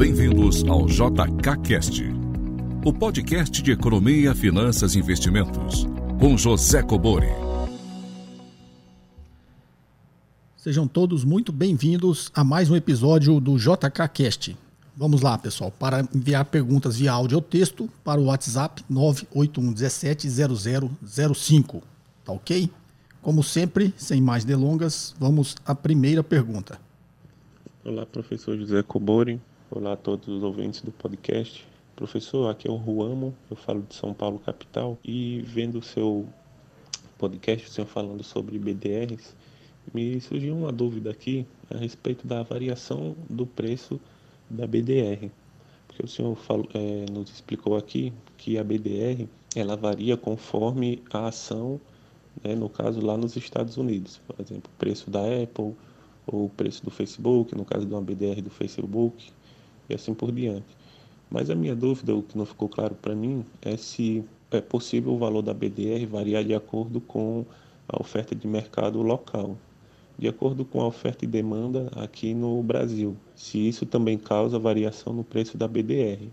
Bem-vindos ao JKCast, o podcast de economia, finanças e investimentos, com José Cobori. Sejam todos muito bem-vindos a mais um episódio do JKCast. Vamos lá, pessoal, para enviar perguntas via áudio ou texto para o WhatsApp 981170005. Tá ok? Como sempre, sem mais delongas, vamos à primeira pergunta. Olá, professor José Cobori. Olá a todos os ouvintes do podcast. Professor, aqui é o Ruamo, eu falo de São Paulo, capital, e vendo o seu podcast, o senhor falando sobre BDRs, me surgiu uma dúvida aqui a respeito da variação do preço da BDR. Porque o senhor falou, é, nos explicou aqui que a BDR ela varia conforme a ação, né, no caso lá nos Estados Unidos. Por exemplo, o preço da Apple, ou o preço do Facebook, no caso de uma BDR do Facebook, e assim por diante. Mas a minha dúvida, o que não ficou claro para mim, é se é possível o valor da BDR variar de acordo com a oferta de mercado local de acordo com a oferta e demanda aqui no Brasil. Se isso também causa variação no preço da BDR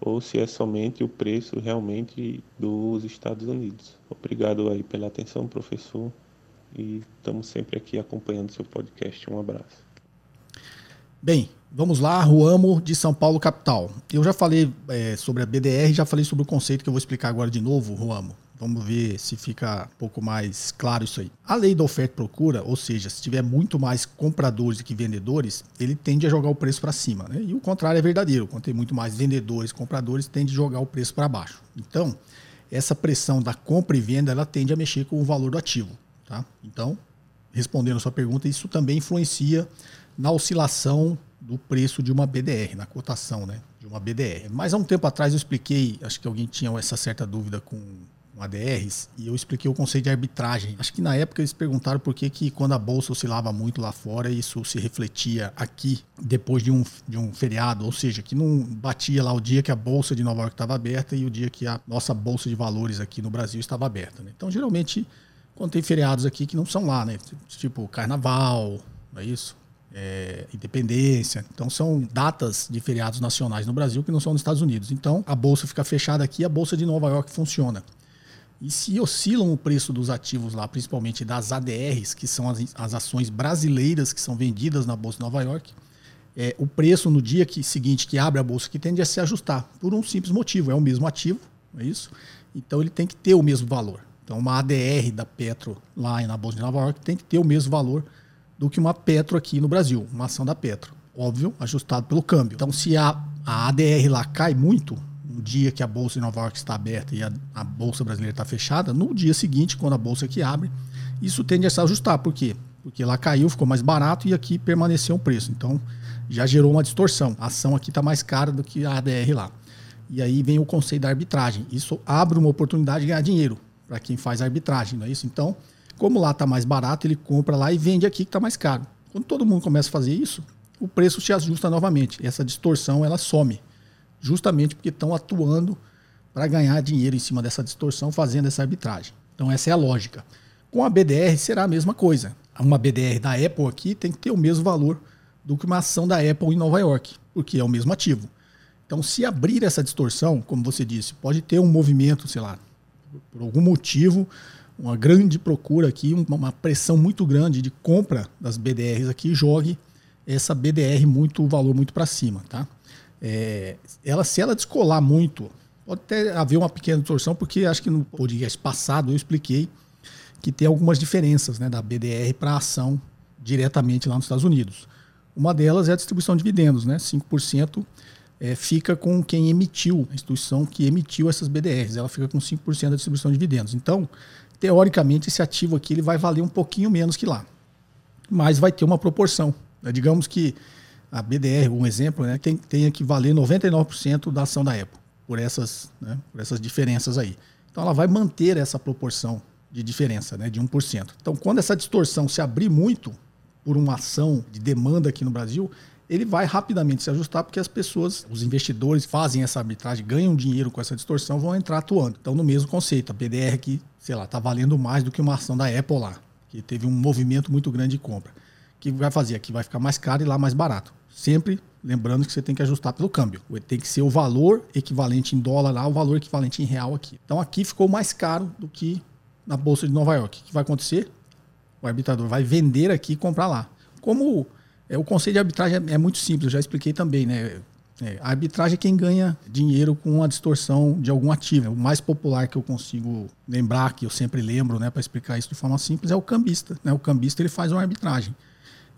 ou se é somente o preço realmente dos Estados Unidos. Obrigado aí pela atenção, professor, e estamos sempre aqui acompanhando seu podcast. Um abraço. Bem, vamos lá, Ruamo de São Paulo, capital. Eu já falei é, sobre a BDR, já falei sobre o conceito que eu vou explicar agora de novo, Ruamo. Vamos ver se fica um pouco mais claro isso aí. A lei da oferta e procura, ou seja, se tiver muito mais compradores do que vendedores, ele tende a jogar o preço para cima. Né? E o contrário é verdadeiro. Quando tem muito mais vendedores compradores, tende a jogar o preço para baixo. Então, essa pressão da compra e venda, ela tende a mexer com o valor do ativo. Tá? Então, respondendo a sua pergunta, isso também influencia na oscilação do preço de uma BDR, na cotação né, de uma BDR. Mas há um tempo atrás eu expliquei, acho que alguém tinha essa certa dúvida com com ADRs e eu expliquei o conceito de arbitragem. Acho que na época eles perguntaram por que, que quando a bolsa oscilava muito lá fora, isso se refletia aqui depois de um, de um feriado, ou seja, que não batia lá o dia que a bolsa de Nova York estava aberta e o dia que a nossa bolsa de valores aqui no Brasil estava aberta. Né? Então, geralmente, quando tem feriados aqui que não são lá, né? Tipo carnaval, não é isso? É, independência. Então são datas de feriados nacionais no Brasil que não são nos Estados Unidos. Então a bolsa fica fechada aqui, a bolsa de Nova York funciona. E se oscilam o preço dos ativos lá, principalmente das ADRs, que são as, as ações brasileiras que são vendidas na Bolsa de Nova York, é, o preço no dia que, seguinte que abre a bolsa que tende a se ajustar, por um simples motivo, é o mesmo ativo, é isso? Então ele tem que ter o mesmo valor. Então uma ADR da Petro lá na Bolsa de Nova York tem que ter o mesmo valor do que uma Petro aqui no Brasil, uma ação da Petro. Óbvio, ajustado pelo câmbio. Então se a, a ADR lá cai muito, no dia que a bolsa de Nova York está aberta e a, a bolsa brasileira está fechada, no dia seguinte, quando a bolsa aqui abre, isso tende a se ajustar. Por quê? Porque lá caiu, ficou mais barato e aqui permaneceu o preço. Então já gerou uma distorção. A ação aqui está mais cara do que a ADR lá. E aí vem o conceito da arbitragem. Isso abre uma oportunidade de ganhar dinheiro para quem faz arbitragem, não é isso? Então, como lá está mais barato, ele compra lá e vende aqui que está mais caro. Quando todo mundo começa a fazer isso, o preço se ajusta novamente. Essa distorção ela some justamente porque estão atuando para ganhar dinheiro em cima dessa distorção, fazendo essa arbitragem. Então, essa é a lógica. Com a BDR será a mesma coisa. Uma BDR da Apple aqui tem que ter o mesmo valor do que uma ação da Apple em Nova York, porque é o mesmo ativo. Então, se abrir essa distorção, como você disse, pode ter um movimento, sei lá, por algum motivo, uma grande procura aqui, uma pressão muito grande de compra das BDRs aqui, jogue essa BDR muito, valor muito para cima, tá? É, ela, se ela descolar muito, pode até haver uma pequena distorção, porque acho que no podcast passado eu expliquei que tem algumas diferenças né, da BDR para ação diretamente lá nos Estados Unidos. Uma delas é a distribuição de dividendos, né? 5% é, fica com quem emitiu, a instituição que emitiu essas BDRs, ela fica com 5% da distribuição de dividendos. Então, teoricamente, esse ativo aqui ele vai valer um pouquinho menos que lá. Mas vai ter uma proporção. Né? Digamos que a BDR, um exemplo, né, tem, tem que valer 99% da ação da Apple, por essas, né, por essas diferenças aí. Então ela vai manter essa proporção de diferença, né, de 1%. Então quando essa distorção se abrir muito por uma ação de demanda aqui no Brasil, ele vai rapidamente se ajustar porque as pessoas, os investidores fazem essa arbitragem, ganham dinheiro com essa distorção, vão entrar atuando. Então no mesmo conceito, a BDR que, sei lá, está valendo mais do que uma ação da Apple lá, que teve um movimento muito grande de compra que vai fazer? Aqui vai ficar mais caro e lá mais barato. Sempre lembrando que você tem que ajustar pelo câmbio. Tem que ser o valor equivalente em dólar lá, o valor equivalente em real aqui. Então aqui ficou mais caro do que na Bolsa de Nova York. O que vai acontecer? O arbitrador vai vender aqui e comprar lá. Como é, o conceito de arbitragem é, é muito simples, eu já expliquei também, né? É, a arbitragem é quem ganha dinheiro com a distorção de algum ativo. O mais popular que eu consigo lembrar, que eu sempre lembro, né, para explicar isso de forma simples, é o cambista. Né? O cambista ele faz uma arbitragem.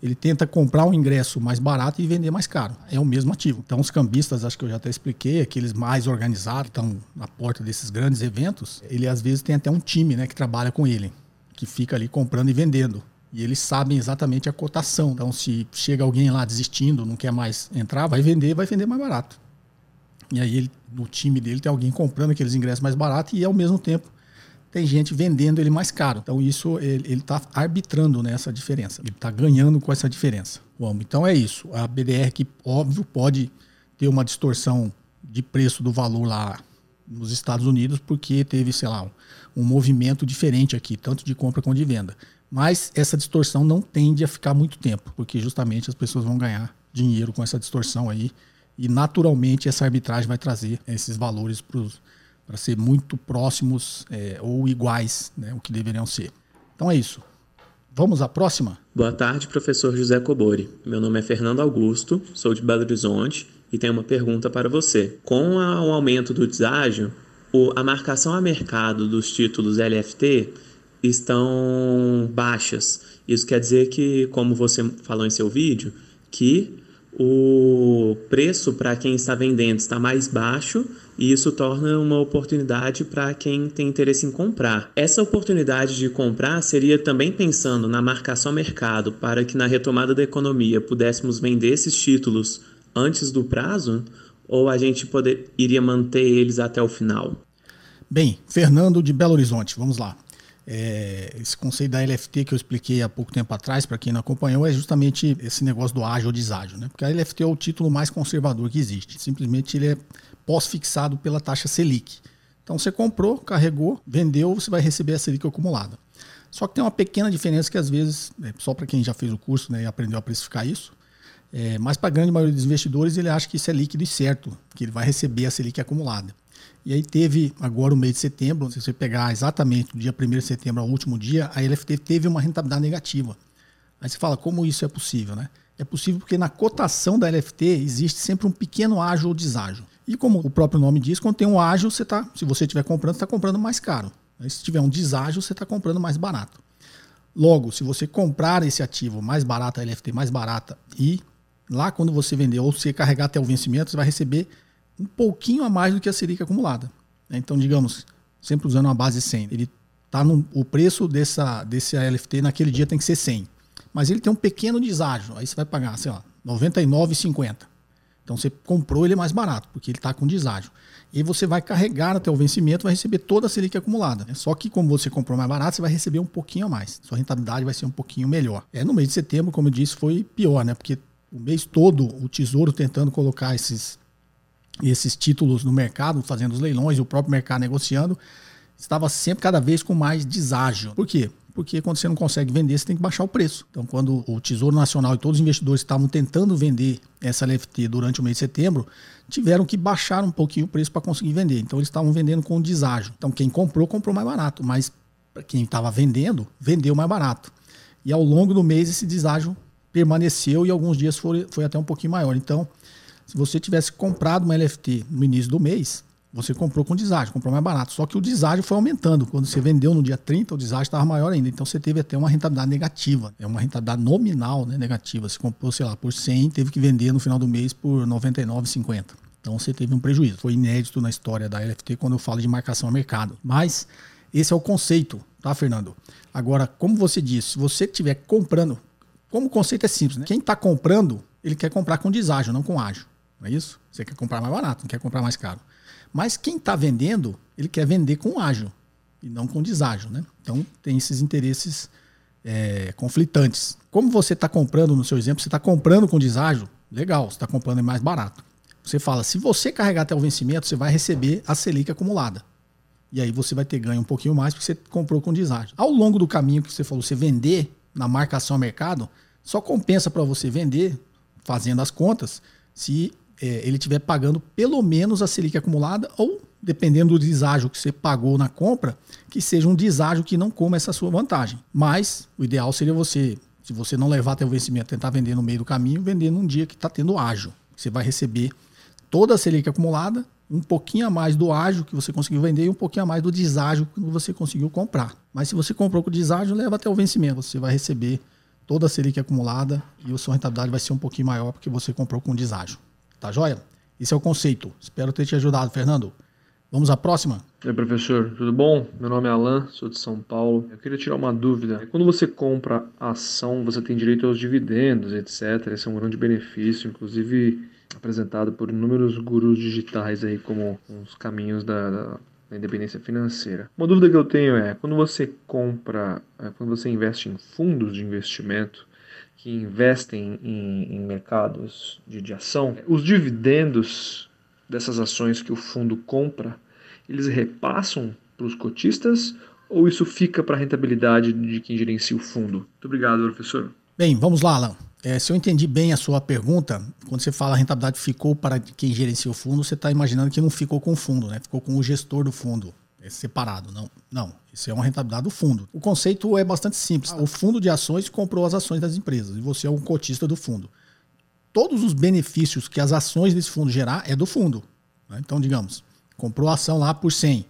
Ele tenta comprar um ingresso mais barato e vender mais caro. É o mesmo ativo. Então, os cambistas, acho que eu já até expliquei, aqueles mais organizados, estão na porta desses grandes eventos, ele às vezes tem até um time né, que trabalha com ele, que fica ali comprando e vendendo. E eles sabem exatamente a cotação. Então, se chega alguém lá desistindo, não quer mais entrar, vai vender, vai vender mais barato. E aí, ele, no time dele, tem alguém comprando aqueles ingressos mais baratos e, ao mesmo tempo, tem gente vendendo ele mais caro. Então, isso ele está arbitrando nessa diferença. Ele está ganhando com essa diferença. Bom, então é isso. A BDR, que óbvio, pode ter uma distorção de preço do valor lá nos Estados Unidos, porque teve, sei lá, um, um movimento diferente aqui, tanto de compra quanto de venda. Mas essa distorção não tende a ficar muito tempo, porque justamente as pessoas vão ganhar dinheiro com essa distorção aí. E naturalmente essa arbitragem vai trazer esses valores para ser muito próximos é, ou iguais, né, o que deveriam ser. Então é isso. Vamos à próxima? Boa tarde, professor José Cobori. Meu nome é Fernando Augusto, sou de Belo Horizonte e tenho uma pergunta para você. Com o aumento do deságio, a marcação a mercado dos títulos LFT estão baixas. Isso quer dizer que, como você falou em seu vídeo, que o preço para quem está vendendo está mais baixo e isso torna uma oportunidade para quem tem interesse em comprar. Essa oportunidade de comprar seria também pensando na marcação mercado para que na retomada da economia pudéssemos vender esses títulos antes do prazo ou a gente poder, iria manter eles até o final? Bem, Fernando de Belo Horizonte, vamos lá. É, esse conceito da LFT que eu expliquei há pouco tempo atrás, para quem não acompanhou, é justamente esse negócio do ágil ou deságio. Né? Porque a LFT é o título mais conservador que existe. Simplesmente ele é pós-fixado pela taxa Selic. Então você comprou, carregou, vendeu, você vai receber a Selic acumulada. Só que tem uma pequena diferença que às vezes, é, só para quem já fez o curso né, e aprendeu a precificar isso, é, mas para a grande maioria dos investidores ele acha que isso é líquido e certo, que ele vai receber a Selic acumulada. E aí teve agora o mês de setembro, se você pegar exatamente do dia 1 de setembro ao último dia, a LFT teve uma rentabilidade negativa. Aí você fala, como isso é possível, né? É possível porque na cotação da LFT existe sempre um pequeno ágio ou deságio. E como o próprio nome diz, quando tem um ágio, você tá, se você estiver comprando, está comprando mais caro. Se tiver um deságio, você está comprando mais barato. Logo, se você comprar esse ativo mais barato, a LFT mais barata, e lá quando você vender ou você carregar até o vencimento, você vai receber um pouquinho a mais do que a Selic acumulada. Né? Então, digamos, sempre usando uma base 100, ele tá no, o preço dessa, desse ALFT naquele dia tem que ser 100. Mas ele tem um pequeno deságio, aí você vai pagar, sei lá, 99,50. Então você comprou ele mais barato, porque ele está com deságio. E você vai carregar até o vencimento, vai receber toda a Selic acumulada. Né? Só que como você comprou mais barato, você vai receber um pouquinho a mais. Sua rentabilidade vai ser um pouquinho melhor. É, no mês de setembro, como eu disse, foi pior, né? Porque o mês todo o Tesouro tentando colocar esses esses títulos no mercado, fazendo os leilões e o próprio mercado negociando, estava sempre cada vez com mais deságio. Por quê? Porque quando você não consegue vender, você tem que baixar o preço. Então, quando o Tesouro Nacional e todos os investidores estavam tentando vender essa LFT durante o mês de setembro, tiveram que baixar um pouquinho o preço para conseguir vender. Então, eles estavam vendendo com deságio. Então, quem comprou, comprou mais barato, mas quem estava vendendo, vendeu mais barato. E ao longo do mês, esse deságio permaneceu e alguns dias foi, foi até um pouquinho maior. Então, se você tivesse comprado uma LFT no início do mês, você comprou com deságio, comprou mais barato. Só que o deságio foi aumentando. Quando você vendeu no dia 30, o deságio estava maior ainda. Então você teve até uma rentabilidade negativa. É uma rentabilidade nominal né, negativa. Você comprou, sei lá, por 100, teve que vender no final do mês por 99,50. Então você teve um prejuízo. Foi inédito na história da LFT quando eu falo de marcação a mercado. Mas esse é o conceito, tá, Fernando? Agora, como você disse, se você estiver comprando, como o conceito é simples, né? Quem está comprando, ele quer comprar com deságio, não com ágio. Não é isso? Você quer comprar mais barato, não quer comprar mais caro. Mas quem está vendendo, ele quer vender com ágil e não com deságio. Né? Então tem esses interesses é, conflitantes. Como você está comprando, no seu exemplo, você está comprando com deságio, legal, você está comprando mais barato. Você fala, se você carregar até o vencimento, você vai receber a Selic acumulada. E aí você vai ter ganho um pouquinho mais porque você comprou com deságio. Ao longo do caminho que você falou, você vender na marcação ao mercado, Só compensa para você vender, fazendo as contas, se é, ele estiver pagando pelo menos a Selic acumulada ou, dependendo do deságio que você pagou na compra, que seja um deságio que não coma essa sua vantagem. Mas o ideal seria você, se você não levar até o vencimento, tentar vender no meio do caminho, vender num dia que está tendo ágio. Você vai receber toda a Selic acumulada, um pouquinho a mais do ágio que você conseguiu vender e um pouquinho a mais do deságio que você conseguiu comprar. Mas se você comprou com deságio, leva até o vencimento. Você vai receber toda a Selic acumulada e a sua rentabilidade vai ser um pouquinho maior porque você comprou com deságio. Tá joia? Esse é o conceito. Espero ter te ajudado, Fernando. Vamos à próxima? Oi, professor, tudo bom? Meu nome é Alan, sou de São Paulo. Eu queria tirar uma dúvida. Quando você compra ação, você tem direito aos dividendos, etc. Esse é um grande benefício, inclusive apresentado por inúmeros gurus digitais aí como os caminhos da, da, da independência financeira. Uma dúvida que eu tenho é, quando você compra, é, quando você investe em fundos de investimento, que investem em, em mercados de, de ação, os dividendos dessas ações que o fundo compra, eles repassam para os cotistas ou isso fica para a rentabilidade de quem gerencia o fundo? Muito obrigado, professor. Bem, vamos lá, Alan. É, se eu entendi bem a sua pergunta, quando você fala rentabilidade ficou para quem gerencia o fundo, você está imaginando que não ficou com o fundo, né? Ficou com o gestor do fundo. É separado. Não, não. Isso é uma rentabilidade do fundo. O conceito é bastante simples. O fundo de ações comprou as ações das empresas e você é um cotista do fundo. Todos os benefícios que as ações desse fundo gerar é do fundo. Né? Então, digamos, comprou a ação lá por 100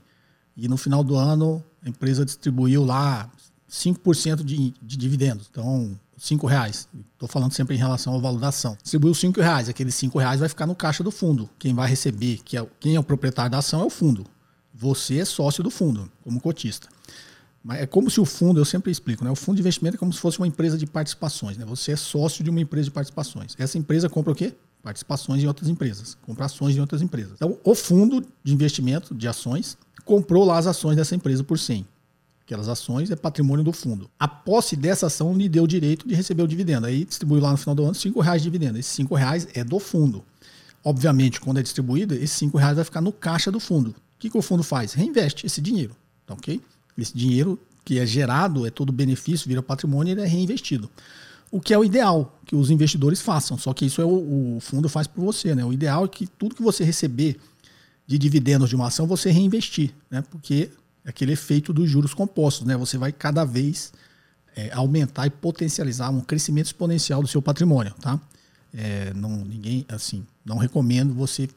e no final do ano a empresa distribuiu lá 5% de, de dividendos. Então, cinco reais. Estou falando sempre em relação ao valor da ação. Distribuiu cinco reais, aqueles cinco reais vai ficar no caixa do fundo. Quem vai receber, que é, quem é o proprietário da ação é o fundo. Você é sócio do fundo, como cotista. Mas é como se o fundo, eu sempre explico, né? O fundo de investimento é como se fosse uma empresa de participações. Né? Você é sócio de uma empresa de participações. Essa empresa compra o quê? Participações em outras empresas, compra ações em outras empresas. Então, o fundo de investimento de ações comprou lá as ações dessa empresa por 100 aquelas ações é patrimônio do fundo. A posse dessa ação lhe deu o direito de receber o dividendo. Aí distribuiu lá no final do ano cinco reais de dividendo. Esses cinco reais é do fundo. Obviamente, quando é distribuído, esses cinco reais vai ficar no caixa do fundo. Que, que o fundo faz? Reinveste esse dinheiro. Tá ok? Esse dinheiro que é gerado, é todo benefício, vira patrimônio, ele é reinvestido. O que é o ideal que os investidores façam. Só que isso é o, o fundo faz por você. Né? O ideal é que tudo que você receber de dividendos de uma ação, você reinvestir. Né? Porque aquele efeito dos juros compostos, né? Você vai cada vez é, aumentar e potencializar um crescimento exponencial do seu patrimônio, tá? É, não, ninguém, assim, não recomendo você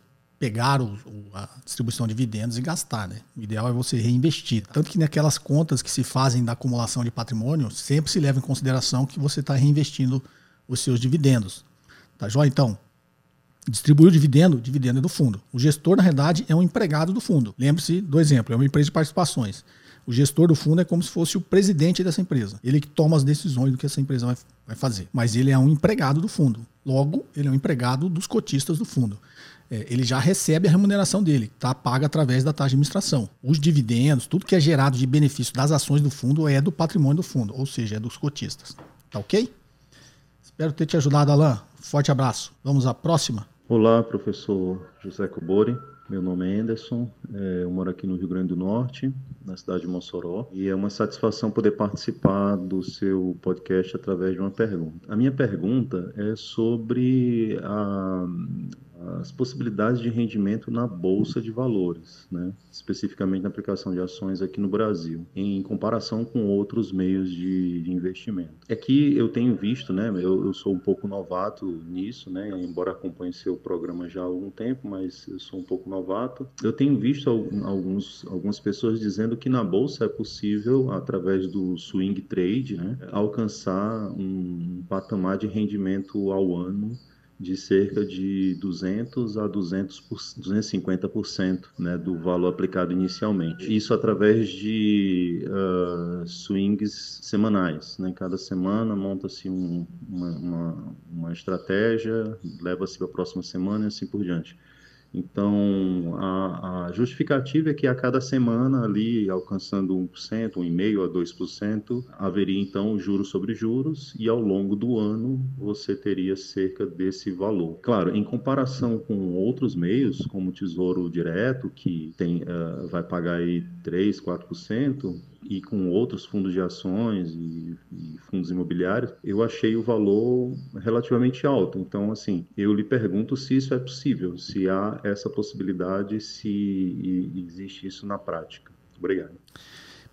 pegar o, o, a distribuição de dividendos e gastar, né? O ideal é você reinvestir. Tanto que naquelas contas que se fazem da acumulação de patrimônio, sempre se leva em consideração que você está reinvestindo os seus dividendos. Tá joia? Então, Distribuir o dividendo, dividendo é do fundo. O gestor, na realidade, é um empregado do fundo. Lembre-se do exemplo, é uma empresa de participações. O gestor do fundo é como se fosse o presidente dessa empresa. Ele que toma as decisões do que essa empresa vai fazer. Mas ele é um empregado do fundo. Logo, ele é um empregado dos cotistas do fundo. É, ele já recebe a remuneração dele, tá paga através da taxa de administração. Os dividendos, tudo que é gerado de benefício das ações do fundo é do patrimônio do fundo, ou seja, é dos cotistas. Tá ok? Espero ter te ajudado, Alain. Forte abraço. Vamos à próxima. Olá, professor José Cobori. Meu nome é Anderson, é, eu moro aqui no Rio Grande do Norte, na cidade de Mossoró, e é uma satisfação poder participar do seu podcast através de uma pergunta. A minha pergunta é sobre a, as possibilidades de rendimento na bolsa de valores, né? especificamente na aplicação de ações aqui no Brasil, em comparação com outros meios de, de investimento. É que eu tenho visto, né? Eu, eu, sou um pouco novato nisso, né? embora acompanhe seu programa já há algum tempo, mas eu sou um pouco novato. Eu tenho visto alguns, algumas pessoas dizendo que na bolsa é possível, através do swing trade, né? alcançar um patamar de rendimento ao ano de cerca de 200 a 200 por, 250% né, do valor aplicado inicialmente. Isso através de uh, swings semanais. Né? Cada semana monta-se um, uma, uma, uma estratégia, leva-se para a próxima semana e assim por diante. Então, a, a, justificativa é que a cada semana, ali alcançando 1%, 1,5% a 2%, haveria então juros sobre juros e ao longo do ano você teria cerca desse valor. Claro, em comparação com outros meios, como o Tesouro Direto, que tem, uh, vai pagar aí 3%, 4%, e com outros fundos de ações e, e, fundos imobiliários, eu achei o valor relativamente alto. Então, assim, eu lhe pergunto se isso é possível, se há essa possibilidade, se existe isso na prática. Obrigado.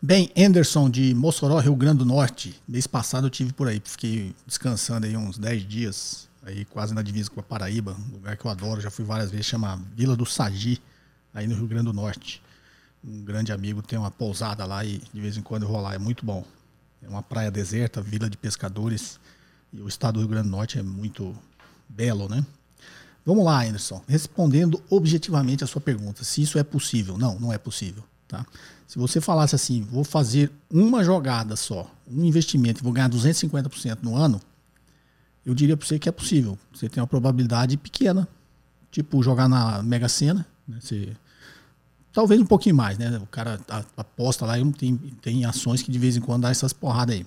Bem, Anderson de Mossoró, Rio Grande do Norte. Mês passado eu tive por aí, fiquei descansando aí uns 10 dias, aí quase na divisa com a Paraíba, lugar que eu adoro, já fui várias vezes, chama Vila do Sagi, aí no Rio Grande do Norte. Um grande amigo tem uma pousada lá e de vez em quando eu vou lá, é muito bom. É uma praia deserta, vila de pescadores, e o estado do Rio Grande do Norte é muito belo, né? Vamos lá, Anderson. Respondendo objetivamente a sua pergunta, se isso é possível. Não, não é possível. Tá? Se você falasse assim, vou fazer uma jogada só, um investimento e vou ganhar 250% no ano, eu diria para você que é possível. Você tem uma probabilidade pequena, tipo jogar na Mega Sena, né? Você, talvez um pouquinho mais, né? O cara aposta lá e tem, tem ações que de vez em quando dá essas porradas aí.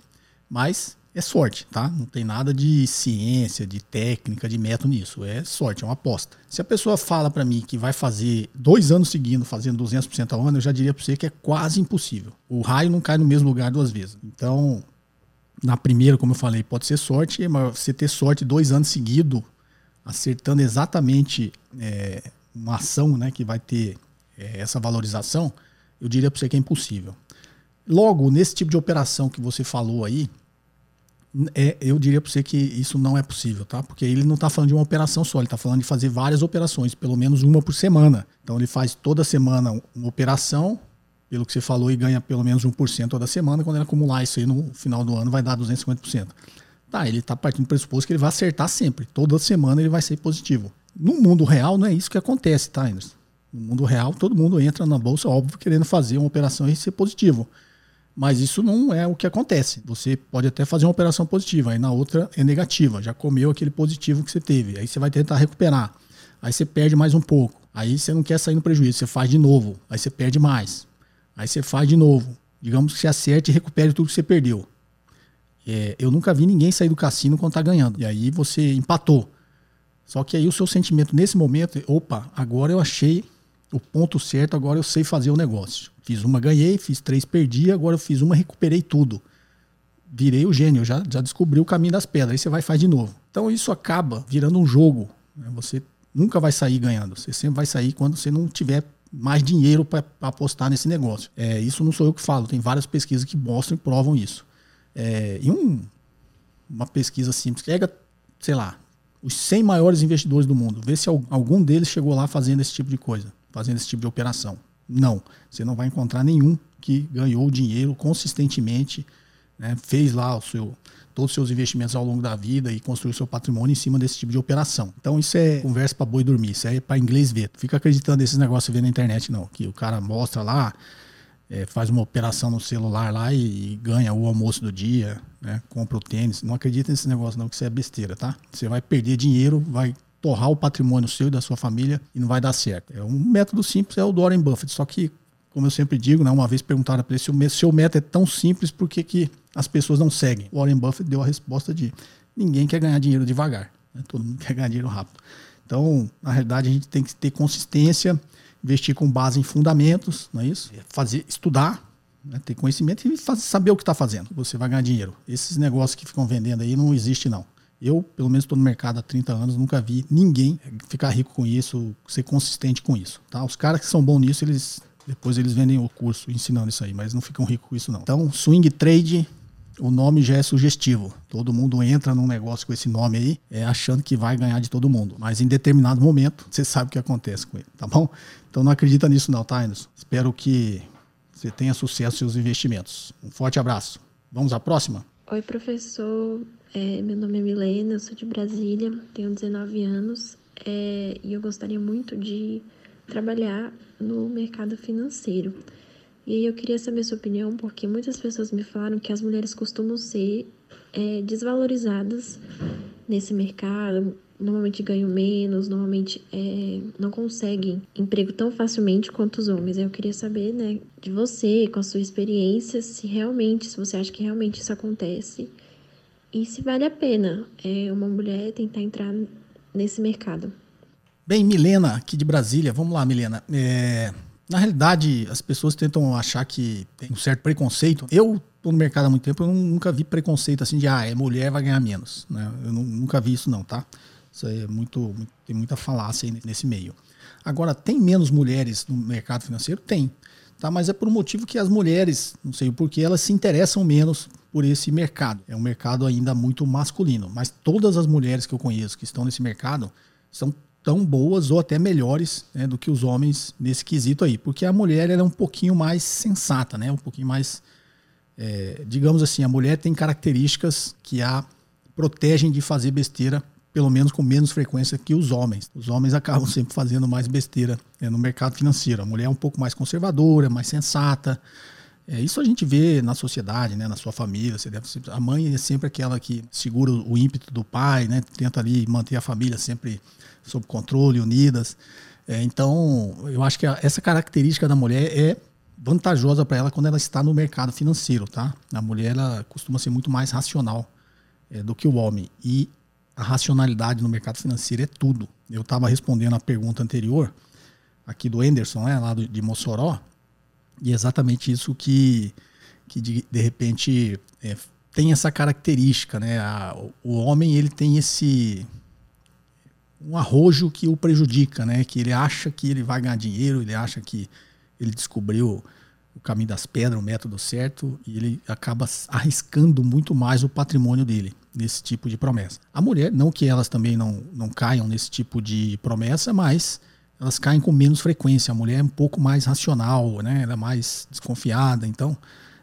Mas é sorte, tá? Não tem nada de ciência, de técnica, de método nisso. É sorte, é uma aposta. Se a pessoa fala para mim que vai fazer dois anos seguindo fazendo 200% ao ano, eu já diria para você que é quase impossível. O raio não cai no mesmo lugar duas vezes. Então, na primeira, como eu falei, pode ser sorte, mas você ter sorte dois anos seguidos, acertando exatamente é, uma ação né, que vai ter é, essa valorização, eu diria para você que é impossível. Logo, nesse tipo de operação que você falou aí, é, eu diria para você que isso não é possível, tá? Porque ele não está falando de uma operação só, ele está falando de fazer várias operações, pelo menos uma por semana. Então ele faz toda semana uma operação, pelo que você falou, e ganha pelo menos 1% toda semana. Quando ele acumular isso aí no final do ano, vai dar 250%. Tá, ele está partindo do pressuposto que ele vai acertar sempre. Toda semana ele vai ser positivo. No mundo real, não é isso que acontece, tá, Anderson? No mundo real, todo mundo entra na bolsa, óbvio, querendo fazer uma operação e ser positivo. Mas isso não é o que acontece. Você pode até fazer uma operação positiva, aí na outra é negativa. Já comeu aquele positivo que você teve. Aí você vai tentar recuperar. Aí você perde mais um pouco. Aí você não quer sair no prejuízo, você faz de novo. Aí você perde mais. Aí você faz de novo. Digamos que você acerte e recupere tudo que você perdeu. É, eu nunca vi ninguém sair do cassino quando está ganhando. E aí você empatou. Só que aí o seu sentimento nesse momento, opa, agora eu achei o ponto certo, agora eu sei fazer o negócio. Fiz uma, ganhei, fiz três, perdi, agora eu fiz uma, recuperei tudo. Virei o gênio, já, já descobri o caminho das pedras, aí você vai e faz de novo. Então isso acaba virando um jogo. Né? Você nunca vai sair ganhando. Você sempre vai sair quando você não tiver mais dinheiro para apostar nesse negócio. É, isso não sou eu que falo, tem várias pesquisas que mostram e provam isso. É, e um, uma pesquisa simples, pega, sei lá, os 100 maiores investidores do mundo, vê se algum deles chegou lá fazendo esse tipo de coisa fazendo esse tipo de operação. Não, você não vai encontrar nenhum que ganhou dinheiro consistentemente, né, fez lá o seu, todos os seus investimentos ao longo da vida e construiu seu patrimônio em cima desse tipo de operação. Então isso é conversa para boi dormir, isso é para inglês ver. Fica acreditando nesses negócios ver na internet não, que o cara mostra lá, é, faz uma operação no celular lá e, e ganha o almoço do dia, né, compra o tênis. Não acredita nesse negócio não, que isso é besteira, tá? Você vai perder dinheiro, vai torrar o patrimônio seu e da sua família e não vai dar certo. É um método simples, é o do Warren Buffett. Só que, como eu sempre digo, né, uma vez perguntaram para ele se o seu método é tão simples, por que, que as pessoas não seguem? O Warren Buffett deu a resposta de ninguém quer ganhar dinheiro devagar. Né? Todo mundo quer ganhar dinheiro rápido. Então, na realidade, a gente tem que ter consistência, investir com base em fundamentos, não é isso? Fazer, estudar, né? ter conhecimento e fazer, saber o que está fazendo. Você vai ganhar dinheiro. Esses negócios que ficam vendendo aí não existe não. Eu, pelo menos, estou no mercado há 30 anos, nunca vi ninguém ficar rico com isso, ser consistente com isso. Tá? Os caras que são bons nisso, eles depois eles vendem o curso ensinando isso aí, mas não ficam ricos com isso não. Então, swing trade, o nome já é sugestivo. Todo mundo entra num negócio com esse nome aí, é, achando que vai ganhar de todo mundo. Mas em determinado momento, você sabe o que acontece com ele, tá bom? Então não acredita nisso não, tá, Anderson? Espero que você tenha sucesso nos seus investimentos. Um forte abraço. Vamos à próxima? Oi, professor. É, meu nome é Milena, eu sou de Brasília, tenho 19 anos é, e eu gostaria muito de trabalhar no mercado financeiro. E aí eu queria saber sua opinião, porque muitas pessoas me falaram que as mulheres costumam ser é, desvalorizadas nesse mercado, normalmente ganham menos, normalmente é, não conseguem emprego tão facilmente quanto os homens. Eu queria saber, né, de você, com a sua experiência, se realmente, se você acha que realmente isso acontece e se vale a pena é, uma mulher tentar entrar nesse mercado. Bem, Milena, aqui de Brasília, vamos lá, Milena. É, Na realidade, as pessoas tentam achar que tem um certo preconceito. Eu estou no mercado há muito tempo, eu nunca vi preconceito assim de, ah, é mulher, vai ganhar menos. Né? Eu nunca vi isso não, tá? Isso aí é muito, tem muita falácia nesse meio. Agora, tem menos mulheres no mercado financeiro? Tem. Tá? Mas é por um motivo que as mulheres, não sei o porquê, elas se interessam menos por esse mercado. É um mercado ainda muito masculino. Mas todas as mulheres que eu conheço que estão nesse mercado são tão boas ou até melhores né, do que os homens nesse quesito aí. Porque a mulher é um pouquinho mais sensata, né? um pouquinho mais. É, digamos assim, a mulher tem características que a protegem de fazer besteira, pelo menos com menos frequência que os homens. Os homens acabam sempre fazendo mais besteira né, no mercado financeiro. A mulher é um pouco mais conservadora, mais sensata. É, isso a gente vê na sociedade, né, na sua família. Você deve, a mãe é sempre aquela que segura o ímpeto do pai, né, tenta ali manter a família sempre sob controle, unidas. É, então, eu acho que a, essa característica da mulher é vantajosa para ela quando ela está no mercado financeiro, tá? A mulher ela costuma ser muito mais racional é, do que o homem e a racionalidade no mercado financeiro é tudo. Eu estava respondendo a pergunta anterior aqui do Anderson, né, lá do, de Mossoró, e é exatamente isso que, que de, de repente é, tem essa característica, né? A, o homem ele tem esse um arrojo que o prejudica, né? Que ele acha que ele vai ganhar dinheiro, ele acha que ele descobriu o caminho das pedras, o método certo, e ele acaba arriscando muito mais o patrimônio dele nesse tipo de promessa. A mulher, não que elas também não, não caiam nesse tipo de promessa, mas elas caem com menos frequência. A mulher é um pouco mais racional, né? Ela é mais desconfiada, então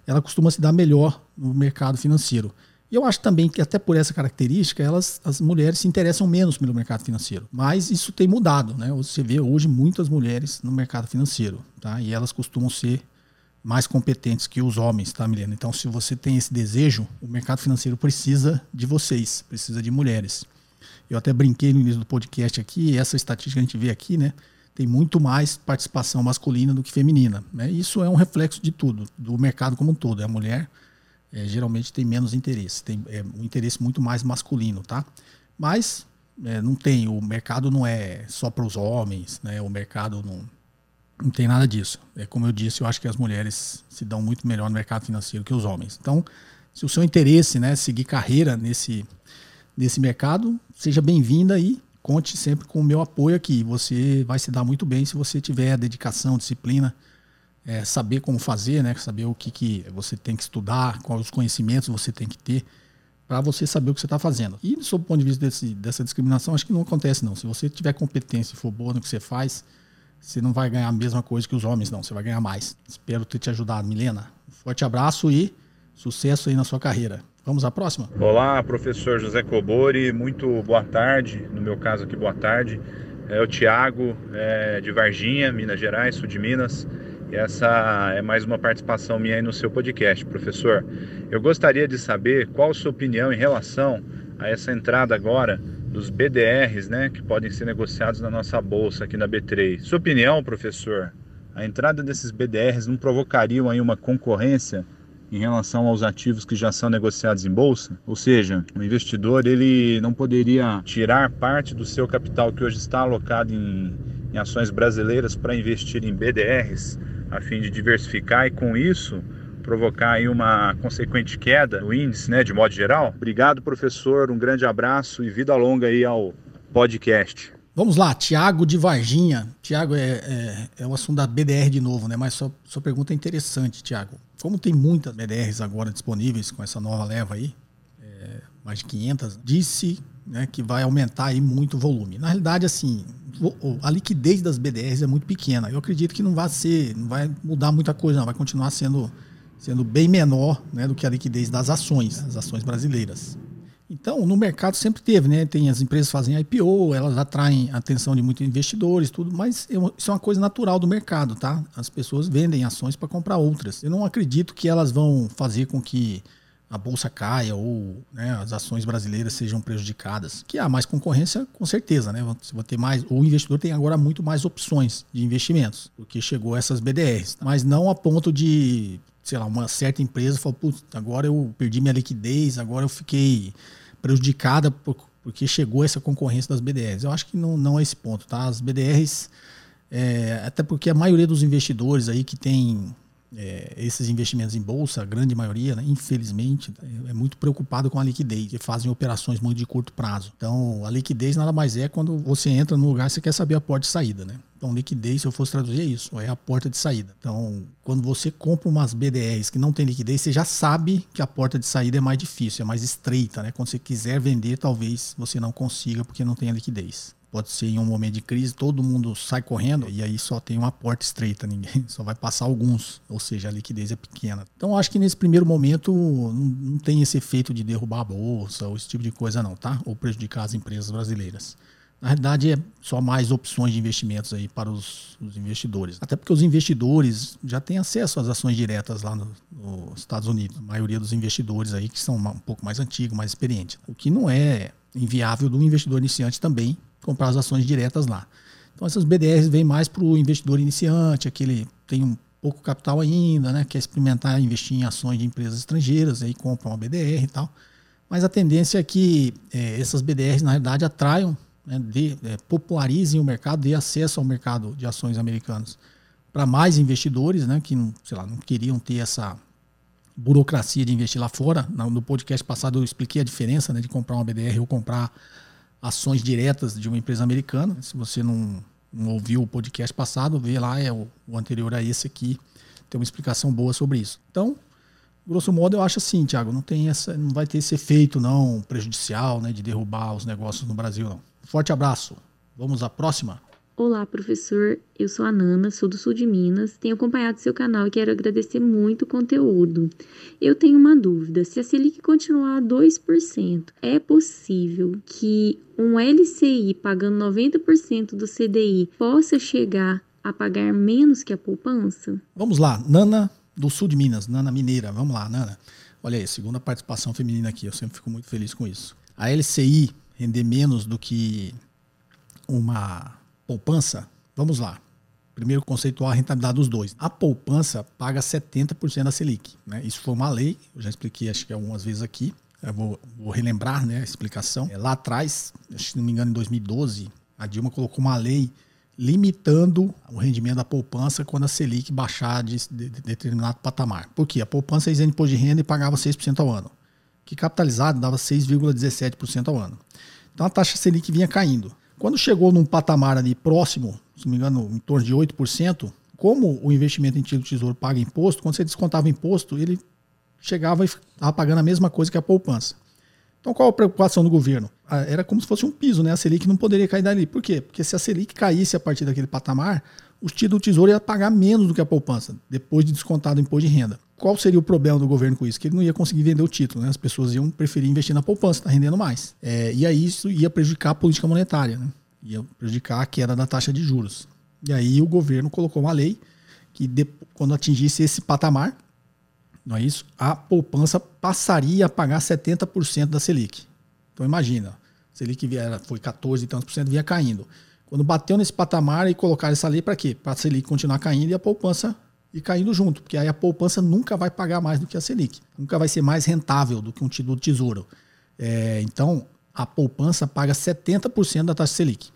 ela costuma se dar melhor no mercado financeiro. E eu acho também que até por essa característica, elas, as mulheres se interessam menos pelo mercado financeiro. Mas isso tem mudado, né? Você vê hoje muitas mulheres no mercado financeiro, tá? E elas costumam ser mais competentes que os homens, tá, Milena? Então, se você tem esse desejo, o mercado financeiro precisa de vocês, precisa de mulheres. Eu até brinquei no início do podcast aqui, essa estatística que a gente vê aqui, né? Tem muito mais participação masculina do que feminina. Né? Isso é um reflexo de tudo, do mercado como um todo. A mulher é, geralmente tem menos interesse, tem é, um interesse muito mais masculino, tá? Mas é, não tem, o mercado não é só para os homens, né? O mercado não, não tem nada disso. É como eu disse, eu acho que as mulheres se dão muito melhor no mercado financeiro que os homens. Então, se o seu interesse, né, seguir carreira nesse nesse mercado, seja bem-vinda e conte sempre com o meu apoio aqui. Você vai se dar muito bem se você tiver dedicação, disciplina é, saber como fazer, né? Saber o que, que você tem que estudar, quais os conhecimentos você tem que ter para você saber o que você está fazendo. E, sob o ponto de vista desse, dessa discriminação, acho que não acontece, não. Se você tiver competência e for boa no que você faz, você não vai ganhar a mesma coisa que os homens, não. Você vai ganhar mais. Espero ter te ajudado, Milena. Um forte abraço e sucesso aí na sua carreira. Vamos à próxima? Olá, professor José Cobori. Muito boa tarde. No meu caso aqui, boa tarde. É o Tiago, é, de Varginha, Minas Gerais, sul de Minas. Essa é mais uma participação minha aí no seu podcast, professor. Eu gostaria de saber qual a sua opinião em relação a essa entrada agora dos BDRs, né, que podem ser negociados na nossa bolsa aqui na B3. Sua opinião, professor? A entrada desses BDRs não provocariam aí uma concorrência em relação aos ativos que já são negociados em bolsa? Ou seja, o investidor ele não poderia tirar parte do seu capital que hoje está alocado em, em ações brasileiras para investir em BDRs a fim de diversificar e com isso provocar aí uma consequente queda no índice, né, de modo geral. Obrigado, professor, um grande abraço e vida longa aí ao podcast. Vamos lá, Tiago de Varginha. Tiago, é, é, é, o assunto da BDR de novo, né? Mas sua, sua pergunta é interessante, Tiago. Como tem muitas BDRs agora disponíveis com essa nova leva aí, é, mais de 500, disse né, que vai aumentar aí muito o volume. Na realidade, assim, a liquidez das BDRs é muito pequena. Eu acredito que não vai ser, não vai mudar muita coisa, não. vai continuar sendo, sendo bem menor né, do que a liquidez das ações, as ações brasileiras. Então, no mercado sempre teve, né? Tem as empresas fazem IPO, elas atraem a atenção de muitos investidores, tudo, mas isso é uma coisa natural do mercado, tá? As pessoas vendem ações para comprar outras. Eu não acredito que elas vão fazer com que a bolsa caia ou né, as ações brasileiras sejam prejudicadas. Que há mais concorrência, com certeza, né? Você vai ter mais, o investidor tem agora muito mais opções de investimentos, porque chegou essas BDRs, mas não a ponto de, sei lá, uma certa empresa falou, putz, agora eu perdi minha liquidez, agora eu fiquei prejudicada por, porque chegou essa concorrência das BDRs. Eu acho que não, não é esse ponto, tá? As BDRs É, até porque a maioria dos investidores aí que tem é, esses investimentos em bolsa, a grande maioria, né, infelizmente, é, muito preocupado com a liquidez, que fazem operações muito de curto prazo. Então, a liquidez nada mais é quando você entra no lugar, você quer saber a porta de saída, né? Então, liquidez, se eu fosse traduzir, é isso, é a porta de saída. Então, quando você compra umas BDRs que não tem liquidez, você já sabe que a porta de saída é mais difícil, é mais estreita, né? Quando você quiser vender, talvez você não consiga porque não tenha liquidez. Pode ser em um momento de crise, todo mundo sai correndo e aí só tem uma porta estreita, ninguém só vai passar alguns, ou seja, a liquidez é pequena. Então acho que nesse primeiro momento não, tem esse efeito de derrubar a bolsa ou esse tipo de coisa não, tá? Ou prejudicar as empresas brasileiras. Na realidade, é só mais opções de investimentos aí para os, os, investidores. Até porque os investidores já têm acesso às ações diretas lá no, nos Estados Unidos. A maioria dos investidores aí que são um pouco mais antigos, mais experientes. O que não é inviável do investidor iniciante também comprar as ações diretas lá. Então essas BDRs vêm mais para o investidor iniciante, aquele tem um pouco capital ainda, né, quer experimentar investir em ações de empresas estrangeiras, aí compra uma BDR e tal. Mas a tendência é que é, essas BDRs, na realidade, atraiam, né, de, é, popularizem o mercado, dê acesso ao mercado de ações americanas para mais investidores, né, que sei lá, não queriam ter essa burocracia de investir lá fora. No podcast passado eu expliquei a diferença né, de comprar uma BDR ou comprar ações diretas de uma empresa americana. Se você não, não ouviu o podcast passado, vê lá, é o, o, anterior a esse aqui, tem uma explicação boa sobre isso. Então, grosso modo, eu acho assim, Thiago, não tem essa, não vai ter esse efeito não prejudicial, né, de derrubar os negócios no Brasil, não. Forte abraço. Vamos à próxima. Olá, professor. Eu sou a Nana, sou do sul de Minas, tenho acompanhado seu canal e quero agradecer muito o conteúdo. Eu tenho uma dúvida: se a Selic continuar a 2%, é possível que um LCI pagando 90% do CDI possa chegar a pagar menos que a poupança? Vamos lá, Nana do sul de Minas, Nana Mineira. Vamos lá, Nana. Olha aí, segunda participação feminina aqui, eu sempre fico muito feliz com isso. A LCI render menos do que uma poupança, vamos lá. Primeiro conceituar a rentabilidade dos dois. A poupança paga 70% da Selic. Né? Isso foi uma lei, eu já expliquei acho que algumas vezes aqui. Eu vou, vou relembrar né, a explicação. É, lá atrás, se não me engano, em 2012, a Dilma colocou uma lei limitando o rendimento da poupança quando a Selic baixar de, de, de determinado patamar. Por quê? A poupança é isenta de imposto de renda e pagava 6% ao ano. Que capitalizado dava 6,17% ao ano. Então a taxa Selic vinha caindo. Quando chegou num patamar ali próximo, se não me engano, em torno de 8%, como o investimento em título tesouro paga imposto, quando você descontava imposto, ele chegava e estava pagando a mesma coisa que a poupança. Então qual a preocupação do governo? Ah, era como se fosse um piso, né? A Selic não poderia cair dali. Por quê? Porque se a Selic caísse a partir daquele patamar, os títulos do tesouro ia pagar menos do que a poupança, depois de descontado o imposto de renda. Qual seria o problema do governo com isso? Que ele não ia conseguir vender o título, né? As pessoas iam preferir investir na poupança, está rendendo mais. É, e aí isso ia prejudicar a política monetária, né? Ia prejudicar a queda da taxa de juros. E aí o governo colocou uma lei que de, quando atingisse esse patamar, não é isso? A poupança passaria a pagar 70% da Selic. Então imagina, Selic via, foi 14 e tantos por cento, vinha caindo. Quando bateu nesse patamar e colocaram essa lei para quê? Para a Selic continuar caindo e a poupança e caindo junto, porque aí a poupança nunca vai pagar mais do que a Selic, nunca vai ser mais rentável do que um título de tesouro. É, então, a poupança paga 70% da taxa Selic.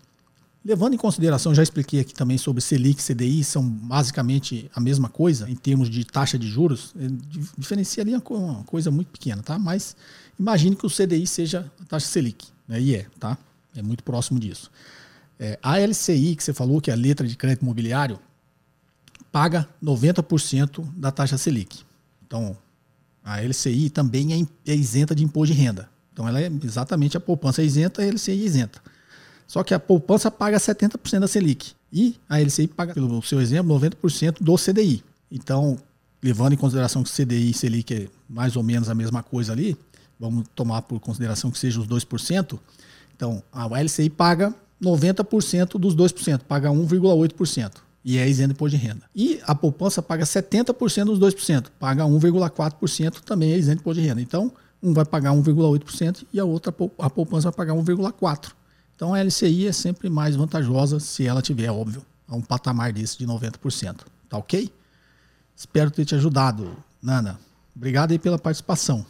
Levando em consideração, já expliquei aqui também sobre Selic e CDI, são basicamente a mesma coisa em termos de taxa de juros, é, diferenciaria uma coisa muito pequena, tá? Mas imagine que o CDI seja a taxa Selic, né? E é, tá? É muito próximo disso. É, a LCI, que você falou, que é a letra de crédito imobiliário, paga 90% da taxa Selic. Então, a LCI também é, é isenta de imposto de renda. Então, ela é exatamente a poupança é isenta, a LCI é isenta. Só que a poupança paga 70% da Selic. E a LCI paga, pelo seu exemplo, 90% do CDI. Então, levando em consideração que CDI e Selic é mais ou menos a mesma coisa ali, vamos tomar por consideração que seja os 2%. Então, a LCI paga 90% dos 2%, paga 1,8% e é isento de imposto de renda. E a poupança paga 70% dos 2%, paga 1,4% também é isento de imposto de renda. Então, um vai pagar 1,8% e a outra a poupança vai pagar 1,4%. Então, a LCI é sempre mais vantajosa se ela tiver, óbvio, a um patamar desse de 90%. Tá ok? Espero ter te ajudado, Nana. Obrigado aí pela participação.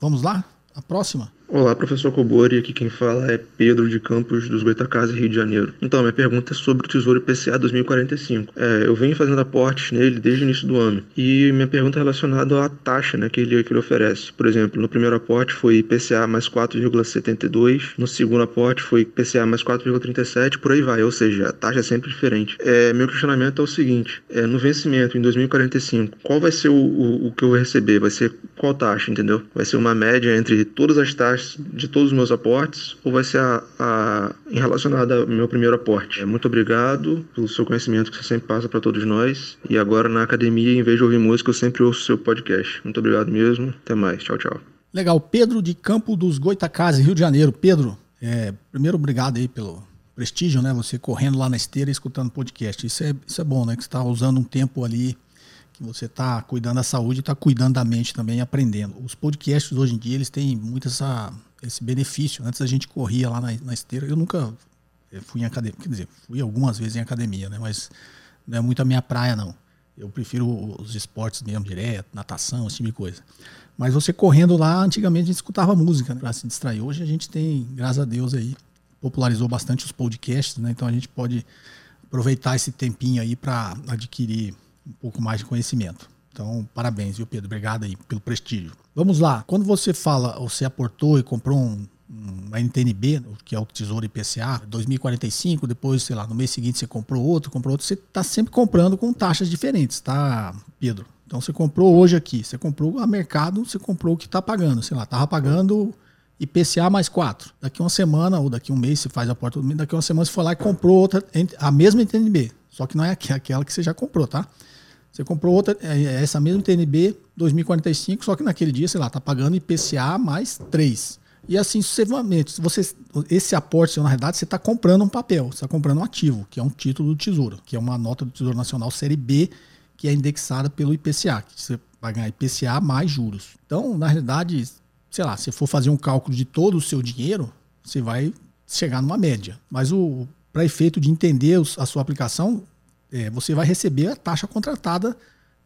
Vamos lá? A próxima? Olá, professor Cobori. Aqui quem fala é Pedro de Campos, dos Goitacazes, Rio de Janeiro. Então, minha pergunta é sobre o Tesouro IPCA 2045. É, eu venho fazendo aportes nele desde o início do ano. E minha pergunta é relacionada à taxa né, que, ele, que ele oferece. Por exemplo, no primeiro aporte foi IPCA mais 4,72, no segundo aporte foi IPCA mais 4,37, por aí vai. Ou seja, a taxa é sempre diferente. É, meu questionamento é o seguinte: é, no vencimento em 2045, qual vai ser o, o, o que eu vou receber? Vai ser qual taxa, entendeu? Vai ser uma média entre todas as taxas de todos os meus aportes ou vai ser a, a, relacionada ao meu primeiro aporte? É, muito obrigado pelo seu conhecimento que você sempre passa para todos nós. E agora na academia, em vez de ouvir música, eu sempre ouço o seu podcast. Muito obrigado mesmo. Até mais. Tchau, tchau. Legal. Pedro de Campo dos Goitacazes, Rio de Janeiro. Pedro, é, primeiro obrigado aí pelo prestígio, né? Você correndo lá na esteira e escutando podcast. Isso é, isso é bom, né? Que você está usando um tempo ali você está cuidando da saúde está cuidando da mente também, aprendendo. Os podcasts hoje em dia eles têm muito essa, esse benefício. Antes a gente corria lá na, na esteira. Eu nunca fui em academia, quer dizer, fui algumas vezes em academia, né? Mas não é muito a minha praia, não. Eu prefiro os esportes mesmo, direto, natação, esse tipo de coisa. Mas você correndo lá, antigamente a gente escutava música né, para se distrair. Hoje a gente tem, graças a Deus aí, popularizou bastante os podcasts, né? Então a gente pode aproveitar esse tempinho aí para adquirir um pouco mais de conhecimento. Então, parabéns, viu, Pedro? Obrigado aí pelo prestígio. Vamos lá. Quando você fala, você aportou e comprou um, uma NTNB, que é o Tesouro IPCA, 2045, depois, sei lá, no mês seguinte você comprou outro, comprou outro, você está sempre comprando com taxas diferentes, tá, Pedro? Então você comprou hoje aqui, você comprou a mercado, você comprou o que está pagando, sei lá, estava pagando IPCA mais 4. Daqui uma semana ou daqui um mês você faz a porta, daqui uma semana você foi lá e comprou outra, a mesma NTNB, só que não é aquela que você já comprou, tá? Você comprou outra, é, é essa mesma TNB 2045, só que naquele dia, sei lá, tá pagando IPCA mais 3. E assim sucessivamente. Você, esse aporte, na realidade, você está comprando um papel, você está comprando um ativo, que é um título do Tesouro, que é uma nota do Tesouro Nacional Série B, que é indexada pelo IPCA, que você vai ganhar IPCA mais juros. Então, na realidade, sei lá, se for fazer um cálculo de todo o seu dinheiro, você vai chegar numa média. Mas o para efeito de entender a sua aplicação, é, você vai receber a taxa contratada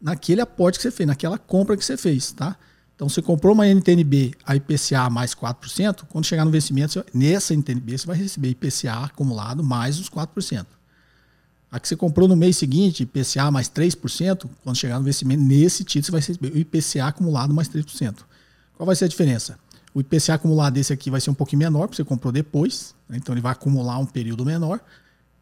naquele aporte que você fez, naquela compra que você fez, tá? Então, você comprou uma NTNB a IPCA mais 4%, quando chegar no vencimento, você, nessa NTNB você vai receber IPCA acumulado mais os 4%. A que você comprou no mês seguinte, IPCA mais 3%, quando chegar no vencimento, nesse título você vai receber o IPCA acumulado mais 3%. Qual vai ser a diferença? O IPCA acumulado desse aqui vai ser um pouquinho menor, porque você comprou depois, né? então ele vai acumular um período menor.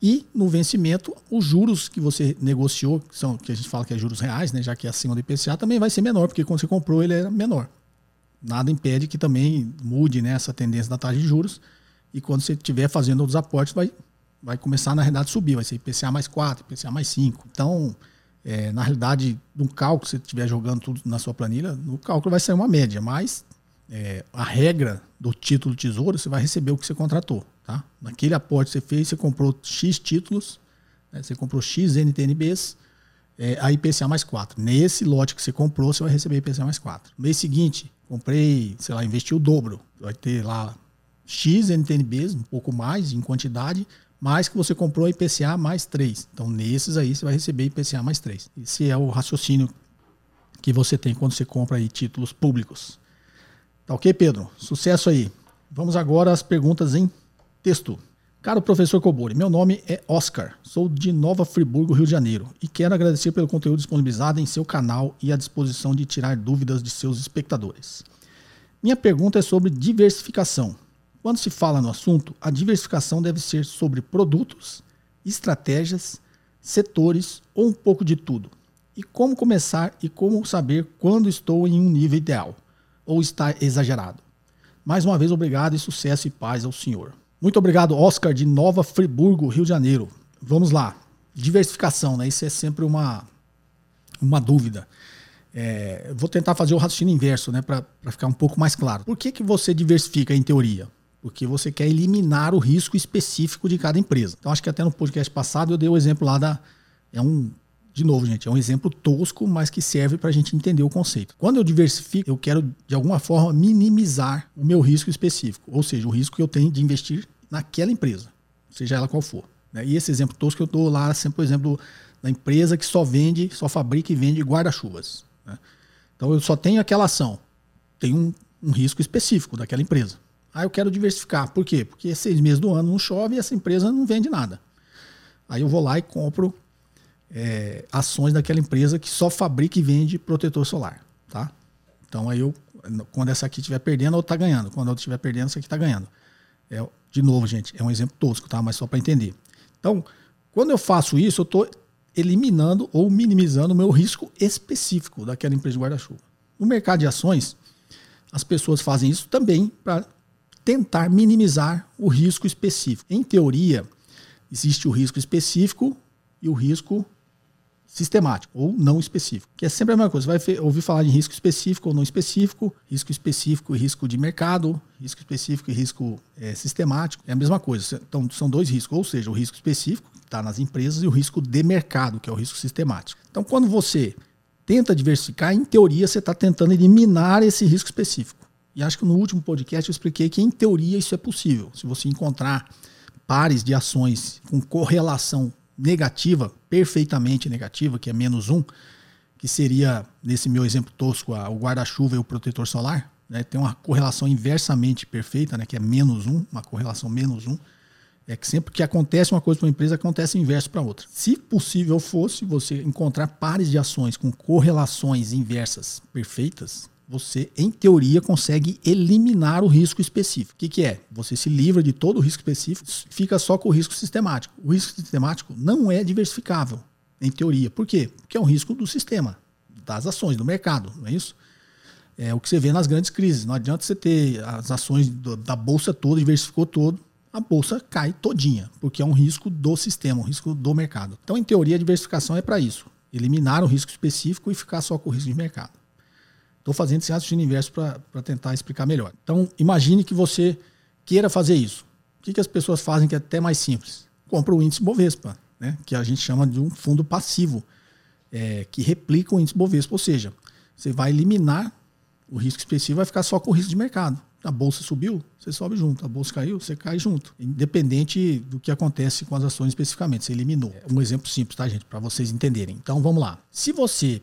E no vencimento, os juros que você negociou, que, são, que a gente fala que é juros reais, né, já que é acima do IPCA, também vai ser menor, porque quando você comprou ele era menor. Nada impede que também mude né, essa tendência da taxa de juros. E quando você estiver fazendo outros aportes, vai, vai começar, na realidade, a subir. Vai ser IPCA mais 4, IPCA mais 5. Então, é, na realidade, no cálculo, se você estiver jogando tudo na sua planilha, no cálculo vai sair uma média. Mas é, a regra do título tesouro, você vai receber o que você contratou. Tá? Naquele aporte que você fez, você comprou X títulos, né? você comprou X NTNBs, é, a IPCA mais 4. Nesse lote que você comprou, você vai receber IPCA mais 4. No mês seguinte, comprei, sei lá, investi o dobro. Vai ter lá X NTNBs, um pouco mais em quantidade, mais que você comprou IPCA mais 3. Então, nesses aí, você vai receber IPCA mais 3. Esse é o raciocínio que você tem quando você compra aí títulos públicos. Tá ok, Pedro? Sucesso aí. Vamos agora às perguntas em Texto. Caro professor Cobori, meu nome é Oscar, sou de Nova Friburgo, Rio de Janeiro, e quero agradecer pelo conteúdo disponibilizado em seu canal e a disposição de tirar dúvidas de seus espectadores. Minha pergunta é sobre diversificação. Quando se fala no assunto, a diversificação deve ser sobre produtos, estratégias, setores ou um pouco de tudo. E como começar e como saber quando estou em um nível ideal ou está exagerado. Mais uma vez, obrigado e sucesso e paz ao senhor. Muito obrigado, Oscar, de Nova Friburgo, Rio de Janeiro. Vamos lá. Diversificação, né? Isso é sempre uma, uma dúvida. É, vou tentar fazer o raciocínio inverso, né? Para ficar um pouco mais claro. Por que, que você diversifica em teoria? Porque você quer eliminar o risco específico de cada empresa. Então, acho que até no podcast passado eu dei o exemplo lá da. É um. De novo, gente, é um exemplo tosco, mas que serve para a gente entender o conceito. Quando eu diversifico, eu quero, de alguma forma, minimizar o meu risco específico. Ou seja, o risco que eu tenho de investir naquela empresa, seja ela qual for. Né? E esse exemplo tosco que eu dou lá, sempre o exemplo da empresa que só vende, só fabrica e vende guarda-chuvas. Né? Então eu só tenho aquela ação, tem um, um, risco específico daquela empresa. Ah, eu quero diversificar. Por quê? Porque seis meses do ano não chove e essa empresa não vende nada. Aí eu vou lá e compro é, ações daquela empresa que só fabrica e vende protetor solar. Tá? Então aí eu, quando essa aqui estiver perdendo, a outra está ganhando. Quando a outra estiver perdendo, essa aqui está ganhando. É, de novo, gente, é um exemplo tosco, tá? Mas só para entender. Então, quando eu faço isso, eu estou eliminando ou minimizando o meu risco específico daquela empresa de guarda-chuva. No mercado de ações, as pessoas fazem isso também para tentar minimizar o risco específico. Em teoria, existe o risco específico e o risco sistemático ou não específico, que é sempre a mesma coisa. Você vai ouvir falar de risco específico ou não específico, risco específico e risco de mercado, risco específico e risco é, sistemático, é a mesma coisa. Então, são dois riscos, ou seja, o risco específico, que está nas empresas, e o risco de mercado, que é o risco sistemático. Então, quando você tenta diversificar, em teoria, você está tentando eliminar esse risco específico. E acho que no último podcast eu expliquei que, em teoria, isso é possível. Se você encontrar pares de ações com correlação negativa, perfeitamente negativa, que é menos um, que seria, nesse meu exemplo tosco, o guarda-chuva e o protetor solar, né, tem uma correlação inversamente perfeita, né, que é menos um, uma correlação menos um. É que sempre que acontece uma coisa para uma empresa, acontece o inverso para outra. Se possível fosse você encontrar pares de ações com correlações inversas perfeitas, você, em teoria, consegue eliminar o risco específico. O que, que, é? Você se livra de todo o risco específico, fica só com o risco sistemático. O risco sistemático não é diversificável, em teoria. Por quê? Porque é um risco do sistema, das ações, do mercado, não é isso? É o que você vê nas grandes crises. Não adianta você ter as ações da bolsa toda, diversificou todo, a bolsa cai todinha, porque é um risco do sistema, um risco do mercado. Então, em teoria, a diversificação é para isso: eliminar o risco específico e ficar só com o risco de mercado. Estou fazendo esse raciocínio inverso para tentar explicar melhor. Então, imagine que você queira fazer isso. O que, que as pessoas fazem que é até mais simples? Compra o índice Bovespa, né? que a gente chama de um fundo passivo, é, que replica o índice Bovespa. Ou seja, você vai eliminar o risco específico, vai ficar só com o risco de mercado. A bolsa subiu, você sobe junto. A bolsa caiu, você cai junto. Independente do que acontece com as ações especificamente. Você eliminou. É um exemplo simples, tá, gente? Para vocês entenderem. Então vamos lá. Se você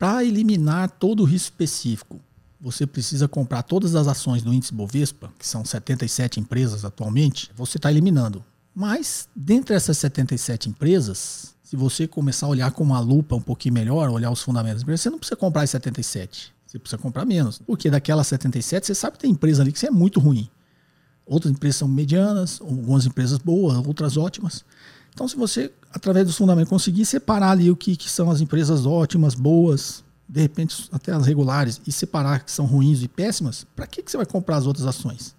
para eliminar todo o risco específico, você precisa comprar todas as ações do índice Bovespa, que são 77 empresas atualmente, você está eliminando. Mas, dentre essas 77 empresas, se você começar a olhar com uma lupa um pouquinho melhor, olhar os fundamentos, você não precisa comprar as 77. Você precisa comprar menos. Porque daquelas 77, você sabe que tem empresa ali que é muito ruim. Outras empresas são medianas, algumas empresas boas, outras ótimas. Então, se você, através dos fundamentos, conseguir separar ali o que, que são as empresas ótimas, boas, de repente até as regulares, e separar que são ruins e péssimas, para que, que você vai comprar as outras ações?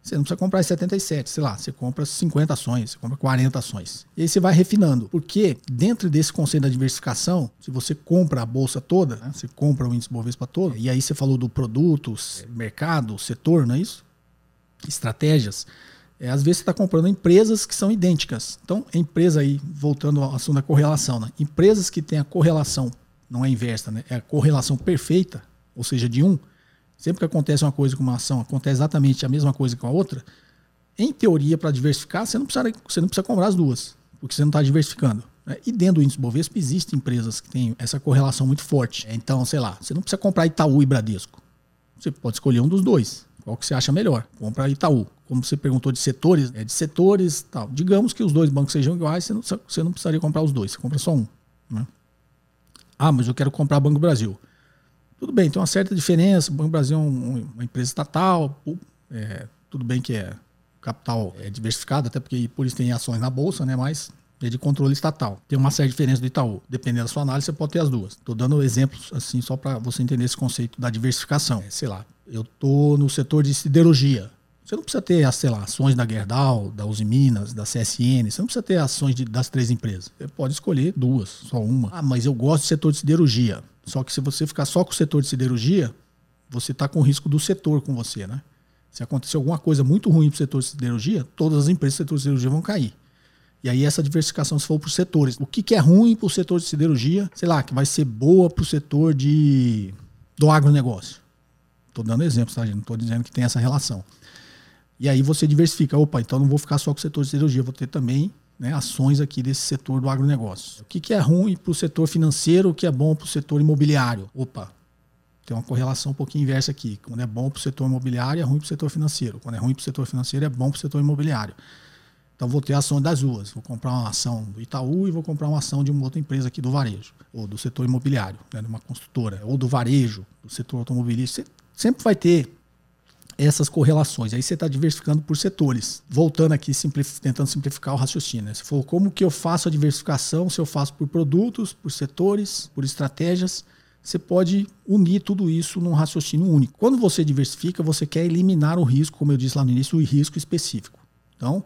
Você não precisa comprar 77, sei lá, você compra 50 ações, você compra 40 ações. E aí você vai refinando. Porque dentro desse conceito da diversificação, se você compra a bolsa toda, né, você compra o índice Bovespa todo, e aí você falou do produto, mercado, setor, não é isso? Estratégias. É, às vezes você está comprando empresas que são idênticas. Então, empresa aí, voltando ao assunto da correlação, né? empresas que têm a correlação, não é inversa, né? é a correlação perfeita, ou seja, de um, sempre que acontece uma coisa com uma ação, acontece exatamente a mesma coisa com a outra, em teoria, para diversificar, você não, precisa, você não precisa comprar as duas, porque você não está diversificando. Né? E dentro do índice Bovespa existem empresas que têm essa correlação muito forte. Então, sei lá, você não precisa comprar Itaú e Bradesco. Você pode escolher um dos dois. Qual que você acha melhor? Compra Itaú. Como você perguntou de setores, é de setores tal. Digamos que os dois bancos sejam iguais, você não, você não precisaria comprar os dois, você compra só um. Né? Ah, mas eu quero comprar Banco Brasil. Tudo bem, tem uma certa diferença. O Banco Brasil é uma empresa estatal, é, tudo bem que é capital é diversificado, até porque por isso tem ações na bolsa, né? Mas é de controle estatal. Tem uma certa diferença do Itaú. Dependendo da sua análise, você pode ter as duas. Estou dando exemplos assim só para você entender esse conceito da diversificação. É, sei lá, eu estou no setor de siderurgia. Você não precisa ter, sei lá, ações da Gerdau, da Uzi Minas, da CSN. Você não precisa ter ações de, das três empresas. Você pode escolher duas, só uma. Ah, mas eu gosto do setor de siderurgia. Só que se você ficar só com o setor de siderurgia, você está com o risco do setor com você, né? Se acontecer alguma coisa muito ruim para o setor de siderurgia, todas as empresas do setor de siderurgia vão cair. E aí essa diversificação se for os setores. O que, que é ruim para o setor de siderurgia, sei lá, que vai ser boa para o setor de, do agronegócio. Estou dando exemplos, tá, gente? Não estou dizendo que tem essa relação. E aí você diversifica. Opa, então não vou ficar só com o setor de siderurgia, vou ter também né, ações aqui desse setor do agronegócio. O que, que é ruim para o setor financeiro, o que é bom para o setor imobiliário? Opa, tem uma correlação um pouquinho inversa aqui. Quando é bom para o setor imobiliário, é ruim para o setor financeiro. Quando é ruim para o setor financeiro, é bom para o setor imobiliário. Então vou ter ação das duas. Vou comprar uma ação do Itaú e vou comprar uma ação de uma outra empresa aqui do varejo, ou do setor imobiliário, né, de uma construtora, ou do varejo, do setor automobilístico. Você sempre vai ter essas correlações. Aí você está diversificando por setores. Voltando aqui, simplif tentando simplificar o raciocínio. Né? Você falou como que eu faço a diversificação, se eu faço por produtos, por setores, por estratégias. Você pode unir tudo isso num raciocínio único. Quando você diversifica, você quer eliminar o risco, como eu disse lá no início, o risco específico. Então,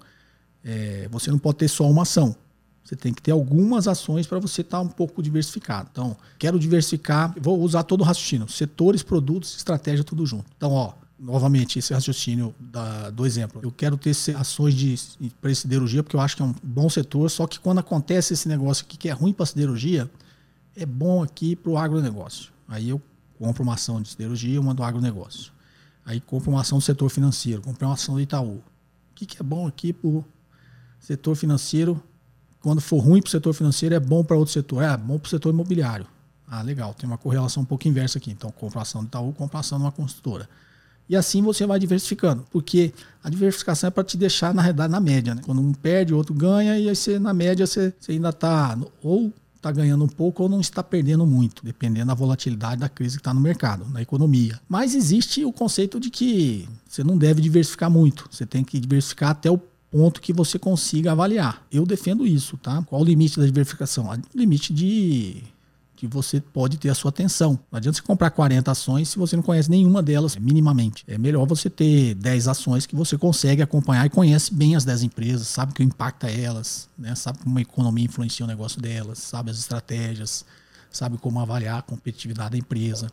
é, você não pode ter só uma ação. Você tem que ter algumas ações para você estar tá um pouco diversificado. Então, quero diversificar, vou usar todo o raciocínio: setores, produtos, estratégia, tudo junto. Então, ó, novamente, esse raciocínio da, do exemplo. Eu quero ter ações de para siderurgia, porque eu acho que é um bom setor, só que quando acontece esse negócio aqui que é ruim para siderurgia, é bom aqui para o agronegócio. Aí eu compro uma ação de siderurgia, uma do agronegócio. Aí compro uma ação do setor financeiro, compro uma ação do Itaú. O que, que é bom aqui para setor financeiro, quando for ruim para o setor financeiro, é bom para outro setor. É, bom para o setor imobiliário. Ah, legal, tem uma correlação um pouco inversa aqui. Então, compração do Itaú, compração de uma construtora. E assim você vai diversificando, porque a diversificação é para te deixar, na realidade, na média. Né? Quando um perde, o outro ganha, e aí você, na média você, você ainda está ou está ganhando um pouco ou não está perdendo muito, dependendo da volatilidade da crise que está no mercado, na economia. Mas existe o conceito de que você não deve diversificar muito, você tem que diversificar até o ponto que você consiga avaliar. Eu defendo isso, tá? Qual o limite da diversificação? O limite de que você pode ter a sua atenção. Não adianta você comprar 40 ações se você não conhece nenhuma delas minimamente. É melhor você ter 10 ações que você consegue acompanhar e conhece bem as 10 empresas, sabe o que impacta elas, né? sabe como a economia influencia o negócio delas, sabe as estratégias, sabe como avaliar a competitividade da empresa.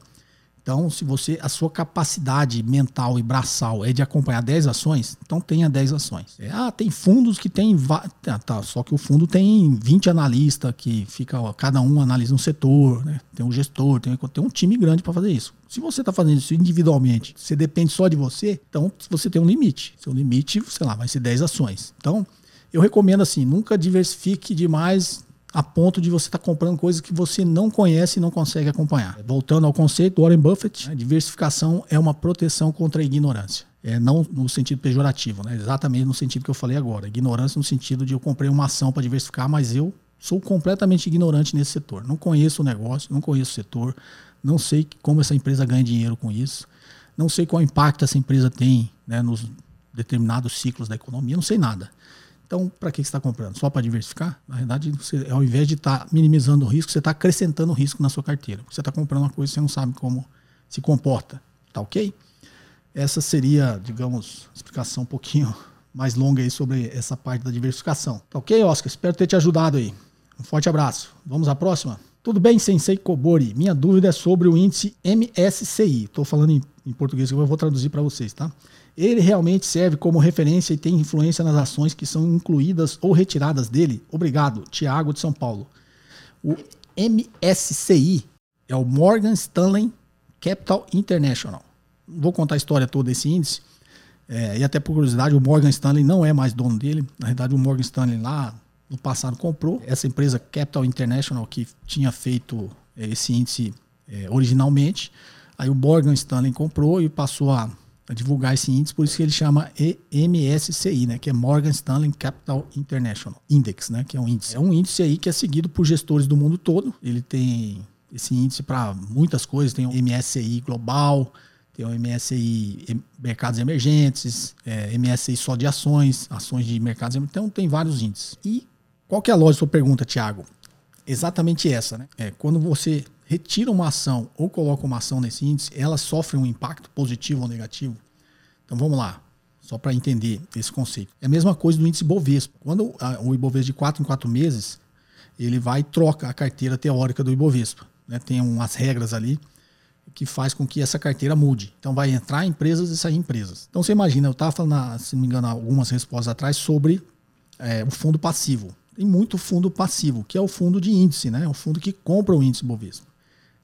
Então, se você a sua capacidade mental e braçal é de acompanhar 10 ações, então tenha 10 ações. É, ah, tem fundos que tem tá, tá, só que o fundo tem 20 analistas que fica, ó, cada um analisa um setor, né? Tem um gestor, tem, tem um time grande para fazer isso. Se você está fazendo isso individualmente, você depende só de você, então você tem um limite. Seu limite, sei lá, vai ser 10 ações. Então, eu recomendo assim, nunca diversifique demais a ponto de você estar tá comprando coisas que você não conhece e não consegue acompanhar. Voltando ao conceito do Warren Buffett, né, diversificação é uma proteção contra a ignorância. É, não no sentido pejorativo, né? exatamente no sentido que eu falei agora. Ignorância no sentido de eu comprei uma ação para diversificar, mas eu sou completamente ignorante nesse setor. Não conheço o negócio, não conheço o setor, não sei como essa empresa ganha dinheiro com isso, não sei qual impacto essa empresa tem né, nos determinados ciclos da economia, não sei nada. Então, para que você está comprando? Só para diversificar? Na verdade, você, ao invés de estar tá minimizando o risco, você está acrescentando o risco na sua carteira. Você está comprando uma coisa que você não sabe como se comporta. Tá ok? Essa seria, digamos, explicação um pouquinho mais longa aí sobre essa parte da diversificação. Tá ok, Oscar? Espero ter te ajudado aí. Um forte abraço. Vamos à próxima? Tudo bem, Sensei Kobori? Minha dúvida é sobre o índice MSCI. Estou falando em, em português, eu vou traduzir para vocês, tá? Ele realmente serve como referência e tem influência nas ações que são incluídas ou retiradas dele? Obrigado, Tiago de São Paulo. O MSCI é o Morgan Stanley Capital International. vou contar a história toda desse índice. É, e até por curiosidade, o Morgan Stanley não é mais dono dele. Na verdade, o Morgan Stanley lá no passado comprou essa empresa Capital International que tinha feito é, esse índice é, originalmente. Aí o Morgan Stanley comprou e passou a para divulgar esse índice, por isso que ele chama MSCI, né, que é Morgan Stanley Capital International Index, né, que é um índice. É um índice aí que é seguido por gestores do mundo todo. Ele tem esse índice para muitas coisas, tem o MSCI global, tem o MSCI mercados emergentes, é, MSCI só de ações, ações de mercados emergentes, então tem vários índices. E qual que é a lógica da sua pergunta, Thiago? Exatamente essa, né? É, quando você retira uma ação ou coloca uma ação nesse índice, ela sofre um impacto positivo ou negativo? Então vamos lá, só para entender esse conceito. É a mesma coisa do índice Bovespa. Quando o Ibovespa de 4 em 4 meses, ele vai e troca a carteira teórica do Ibovespa. Né? Tem umas regras ali que faz com que essa carteira mude. Então vai entrar empresas e sair empresas. Então você imagina, eu estava falando, se não me engano, algumas respostas atrás sobre é, o fundo passivo. Tem muito fundo passivo, que é o fundo de índice, né? É o fundo que compra o índice Bovespa.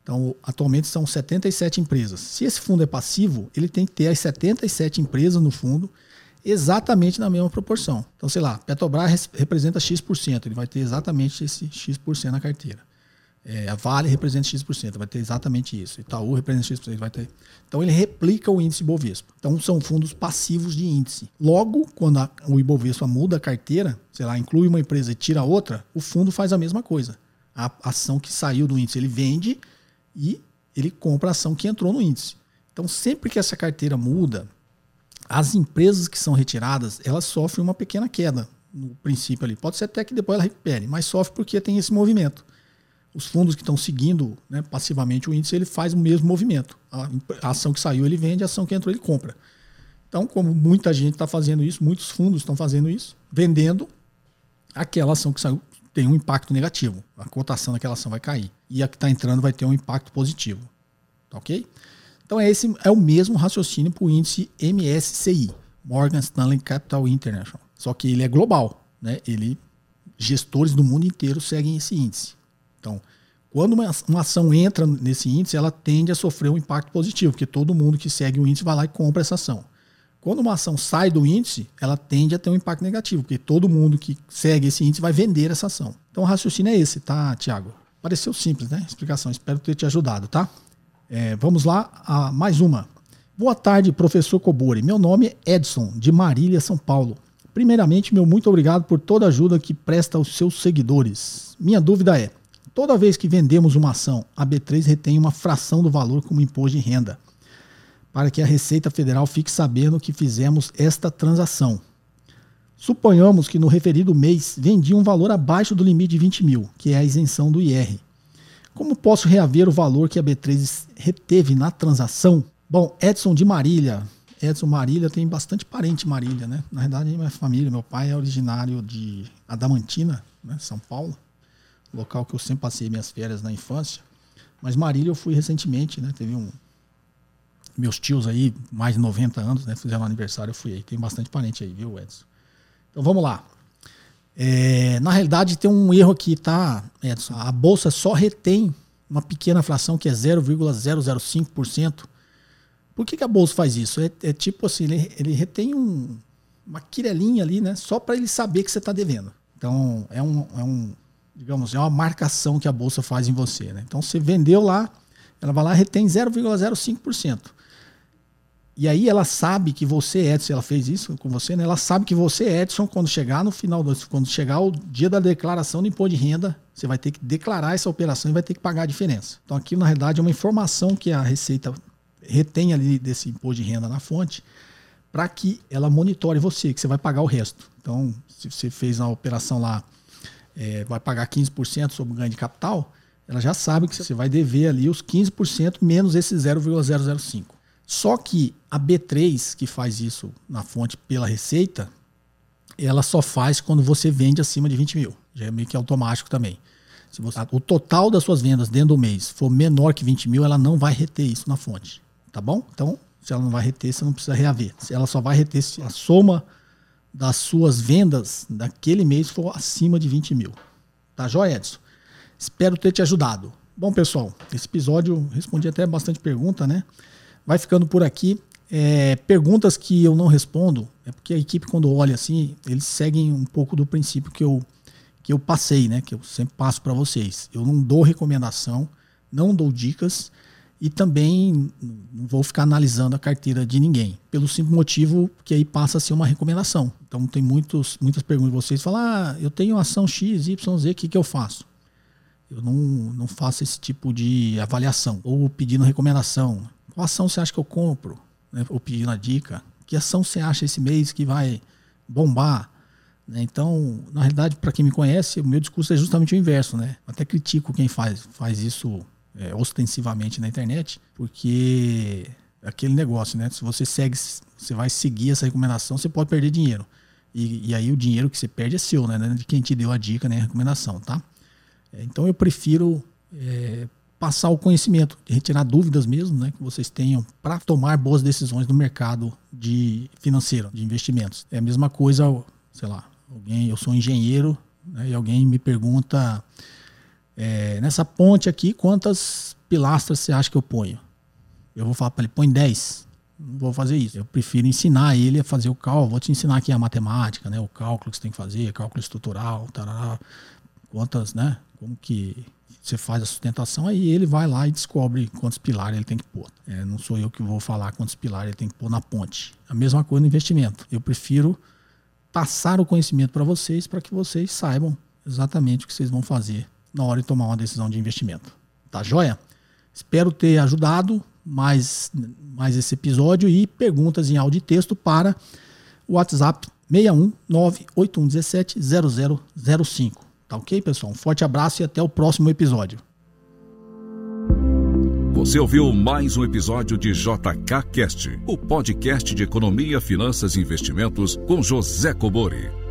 Então, atualmente são 77 empresas. Se esse fundo é passivo, ele tem que ter as 77 empresas no fundo exatamente na mesma proporção. Então, sei lá, Petrobras representa X%, ele vai ter exatamente esse X% na carteira. É, a Vale representa X%, vai ter exatamente isso. Itaú representa X%, vai ter. Então ele replica o índice Ibovespa. Então são fundos passivos de índice. Logo, quando a, o Ibovespa muda a carteira, sei lá, inclui uma empresa e tira outra, o fundo faz a mesma coisa. A ação que saiu do índice ele vende e ele compra a ação que entrou no índice. Então sempre que essa carteira muda, as empresas que são retiradas, elas sofrem uma pequena queda no princípio ali. Pode ser até que depois ela recupere, mas sofre porque tem esse movimento os fundos que estão seguindo né, passivamente o índice, ele faz o mesmo movimento. A, a, ação que saiu, ele vende, a ação que entrou, ele compra. Então, como muita gente está fazendo isso, muitos fundos estão fazendo isso, vendendo, aquela ação que saiu tem um impacto negativo. A cotação daquela ação vai cair. E a que está entrando vai ter um impacto positivo. Tá ok? Então, é esse é o mesmo raciocínio para o índice MSCI, Morgan Stanley Capital International. Só que ele é global. Né? Ele, gestores do mundo inteiro seguem esse índice. Então, quando uma, uma, ação entra nesse índice, ela tende a sofrer um impacto positivo, porque todo mundo que segue o índice vai lá e compra essa ação. Quando uma ação sai do índice, ela tende a ter um impacto negativo, porque todo mundo que segue esse índice vai vender essa ação. Então o raciocínio é esse, tá, Tiago? Pareceu simples, né? Explicação. Espero ter te ajudado, tá? É, vamos lá a mais uma. Boa tarde, professor Cobori. Meu nome é Edson, de Marília, São Paulo. Primeiramente, meu muito obrigado por toda a ajuda que presta aos seus seguidores. Minha dúvida é: Toda vez que vendemos uma ação, a B3 retém uma fração do valor como imposto de renda, para que a Receita Federal fique sabendo que fizemos esta transação. Suponhamos que no referido mês vendi um valor abaixo do limite de 20 mil, que é a isenção do IR. Como posso reaver o valor que a B3 reteve na transação? Bom, Edson de Marília. Edson Marília tem bastante parente Marília, né? Na verdade, minha família, meu pai é originário de Adamantina, né? São Paulo local que eu sempre passei minhas férias na infância. Mas Marília eu fui recentemente, né? Teve um. Meus tios aí, mais de 90 anos, né? Fizeram aniversário, eu fui aí. Tem bastante parente aí, viu, Edson? Então vamos lá. É, na realidade, tem um erro aqui, tá, Edson? A bolsa só retém uma pequena fração que é 0,005%. Por que, que a bolsa faz isso? É, é tipo assim, ele, ele retém um, uma quirelinha ali, né? Só para ele saber que você está devendo. Então, é um, é um digamos, é uma marcação que a bolsa faz em você. Né? Então você vendeu lá, ela vai lá e retém 0,05%. E aí ela sabe que você, Edson, ela fez isso com você, né? Ela sabe que você, Edson, quando chegar no final, do, quando chegar o dia da declaração do imposto de renda, você vai ter que declarar essa operação e vai ter que pagar a diferença. Então aqui, na realidade, é uma informação que a Receita retém ali desse imposto de renda na fonte para que ela monitore você, que você vai pagar o resto. Então, se você fez a operação lá é, vai pagar 15% sobre o ganho de capital, ela já sabe que você vai dever ali os 15% menos esse 0,005. Só que a B3, que faz isso na fonte pela receita, ela só faz quando você vende acima de 20 mil. Já é meio que automático também. Se você, o total das suas vendas dentro do mês for menor que 20 mil, ela não vai reter isso na fonte. Tá bom? Então, se ela não vai reter, você não precisa reaver. Ela só vai reter se a soma das suas vendas daquele mês for acima de 20 mil. Tá joia, Edson? Espero ter te ajudado. Bom, pessoal, esse episódio respondi até bastante pergunta, né? Vai ficando por aqui. É, perguntas que eu não respondo, é porque a equipe, quando olha assim, eles seguem um pouco do princípio que eu, que eu passei, né? Que eu sempre passo para vocês. Eu não dou recomendação, não dou dicas e também não vou ficar analisando a carteira de ninguém, pelo simples motivo que aí passa a ser uma recomendação. Então tem muitos, muitas perguntas de vocês, falam, ah, eu tenho ação X, Y, Z, o que, que eu faço? Eu não, não faço esse tipo de avaliação, ou pedindo recomendação. Qual ação você acha que eu compro? Né? Ou pedindo a dica. Que ação você acha esse mês que vai bombar? Né? Então, na realidade, para quem me conhece, o meu discurso é justamente o inverso. Né? Até critico quem faz, faz isso é, ostensivamente na internet, porque aquele negócio, né? Se você segue, você vai seguir essa recomendação, você pode perder dinheiro. E, e aí o dinheiro que você perde é seu, né? De quem te deu a dica, né? A recomendação, tá? É, então eu prefiro é, passar o conhecimento, retirar dúvidas mesmo, né? Que vocês tenham para tomar boas decisões no mercado de financeiro, de investimentos. É a mesma coisa, sei lá, alguém, eu sou engenheiro né, e alguém me pergunta é, nessa ponte aqui, quantas pilastras você acha que eu ponho? Eu vou falar para ele, põe 10. Não vou fazer isso. Eu prefiro ensinar ele a fazer o cálculo. Vou te ensinar aqui a matemática, né? O cálculo que você tem que fazer, cálculo estrutural, tarará, quantas, né? Como que você faz a sustentação, aí ele vai lá e descobre quantos pilares ele tem que pôr. É, não sou eu que vou falar quantos pilares ele tem que pôr na ponte. A mesma coisa no investimento. Eu prefiro passar o conhecimento para vocês para que vocês saibam exatamente o que vocês vão fazer na hora de tomar uma decisão de investimento. Tá joia? Espero ter ajudado mais, mais esse episódio e perguntas em áudio e texto para o WhatsApp 61 98117 0005. Tá ok, pessoal? Um forte abraço e até o próximo episódio. Você ouviu mais um episódio de JK Cast, o podcast de economia, finanças e investimentos com José Cobori.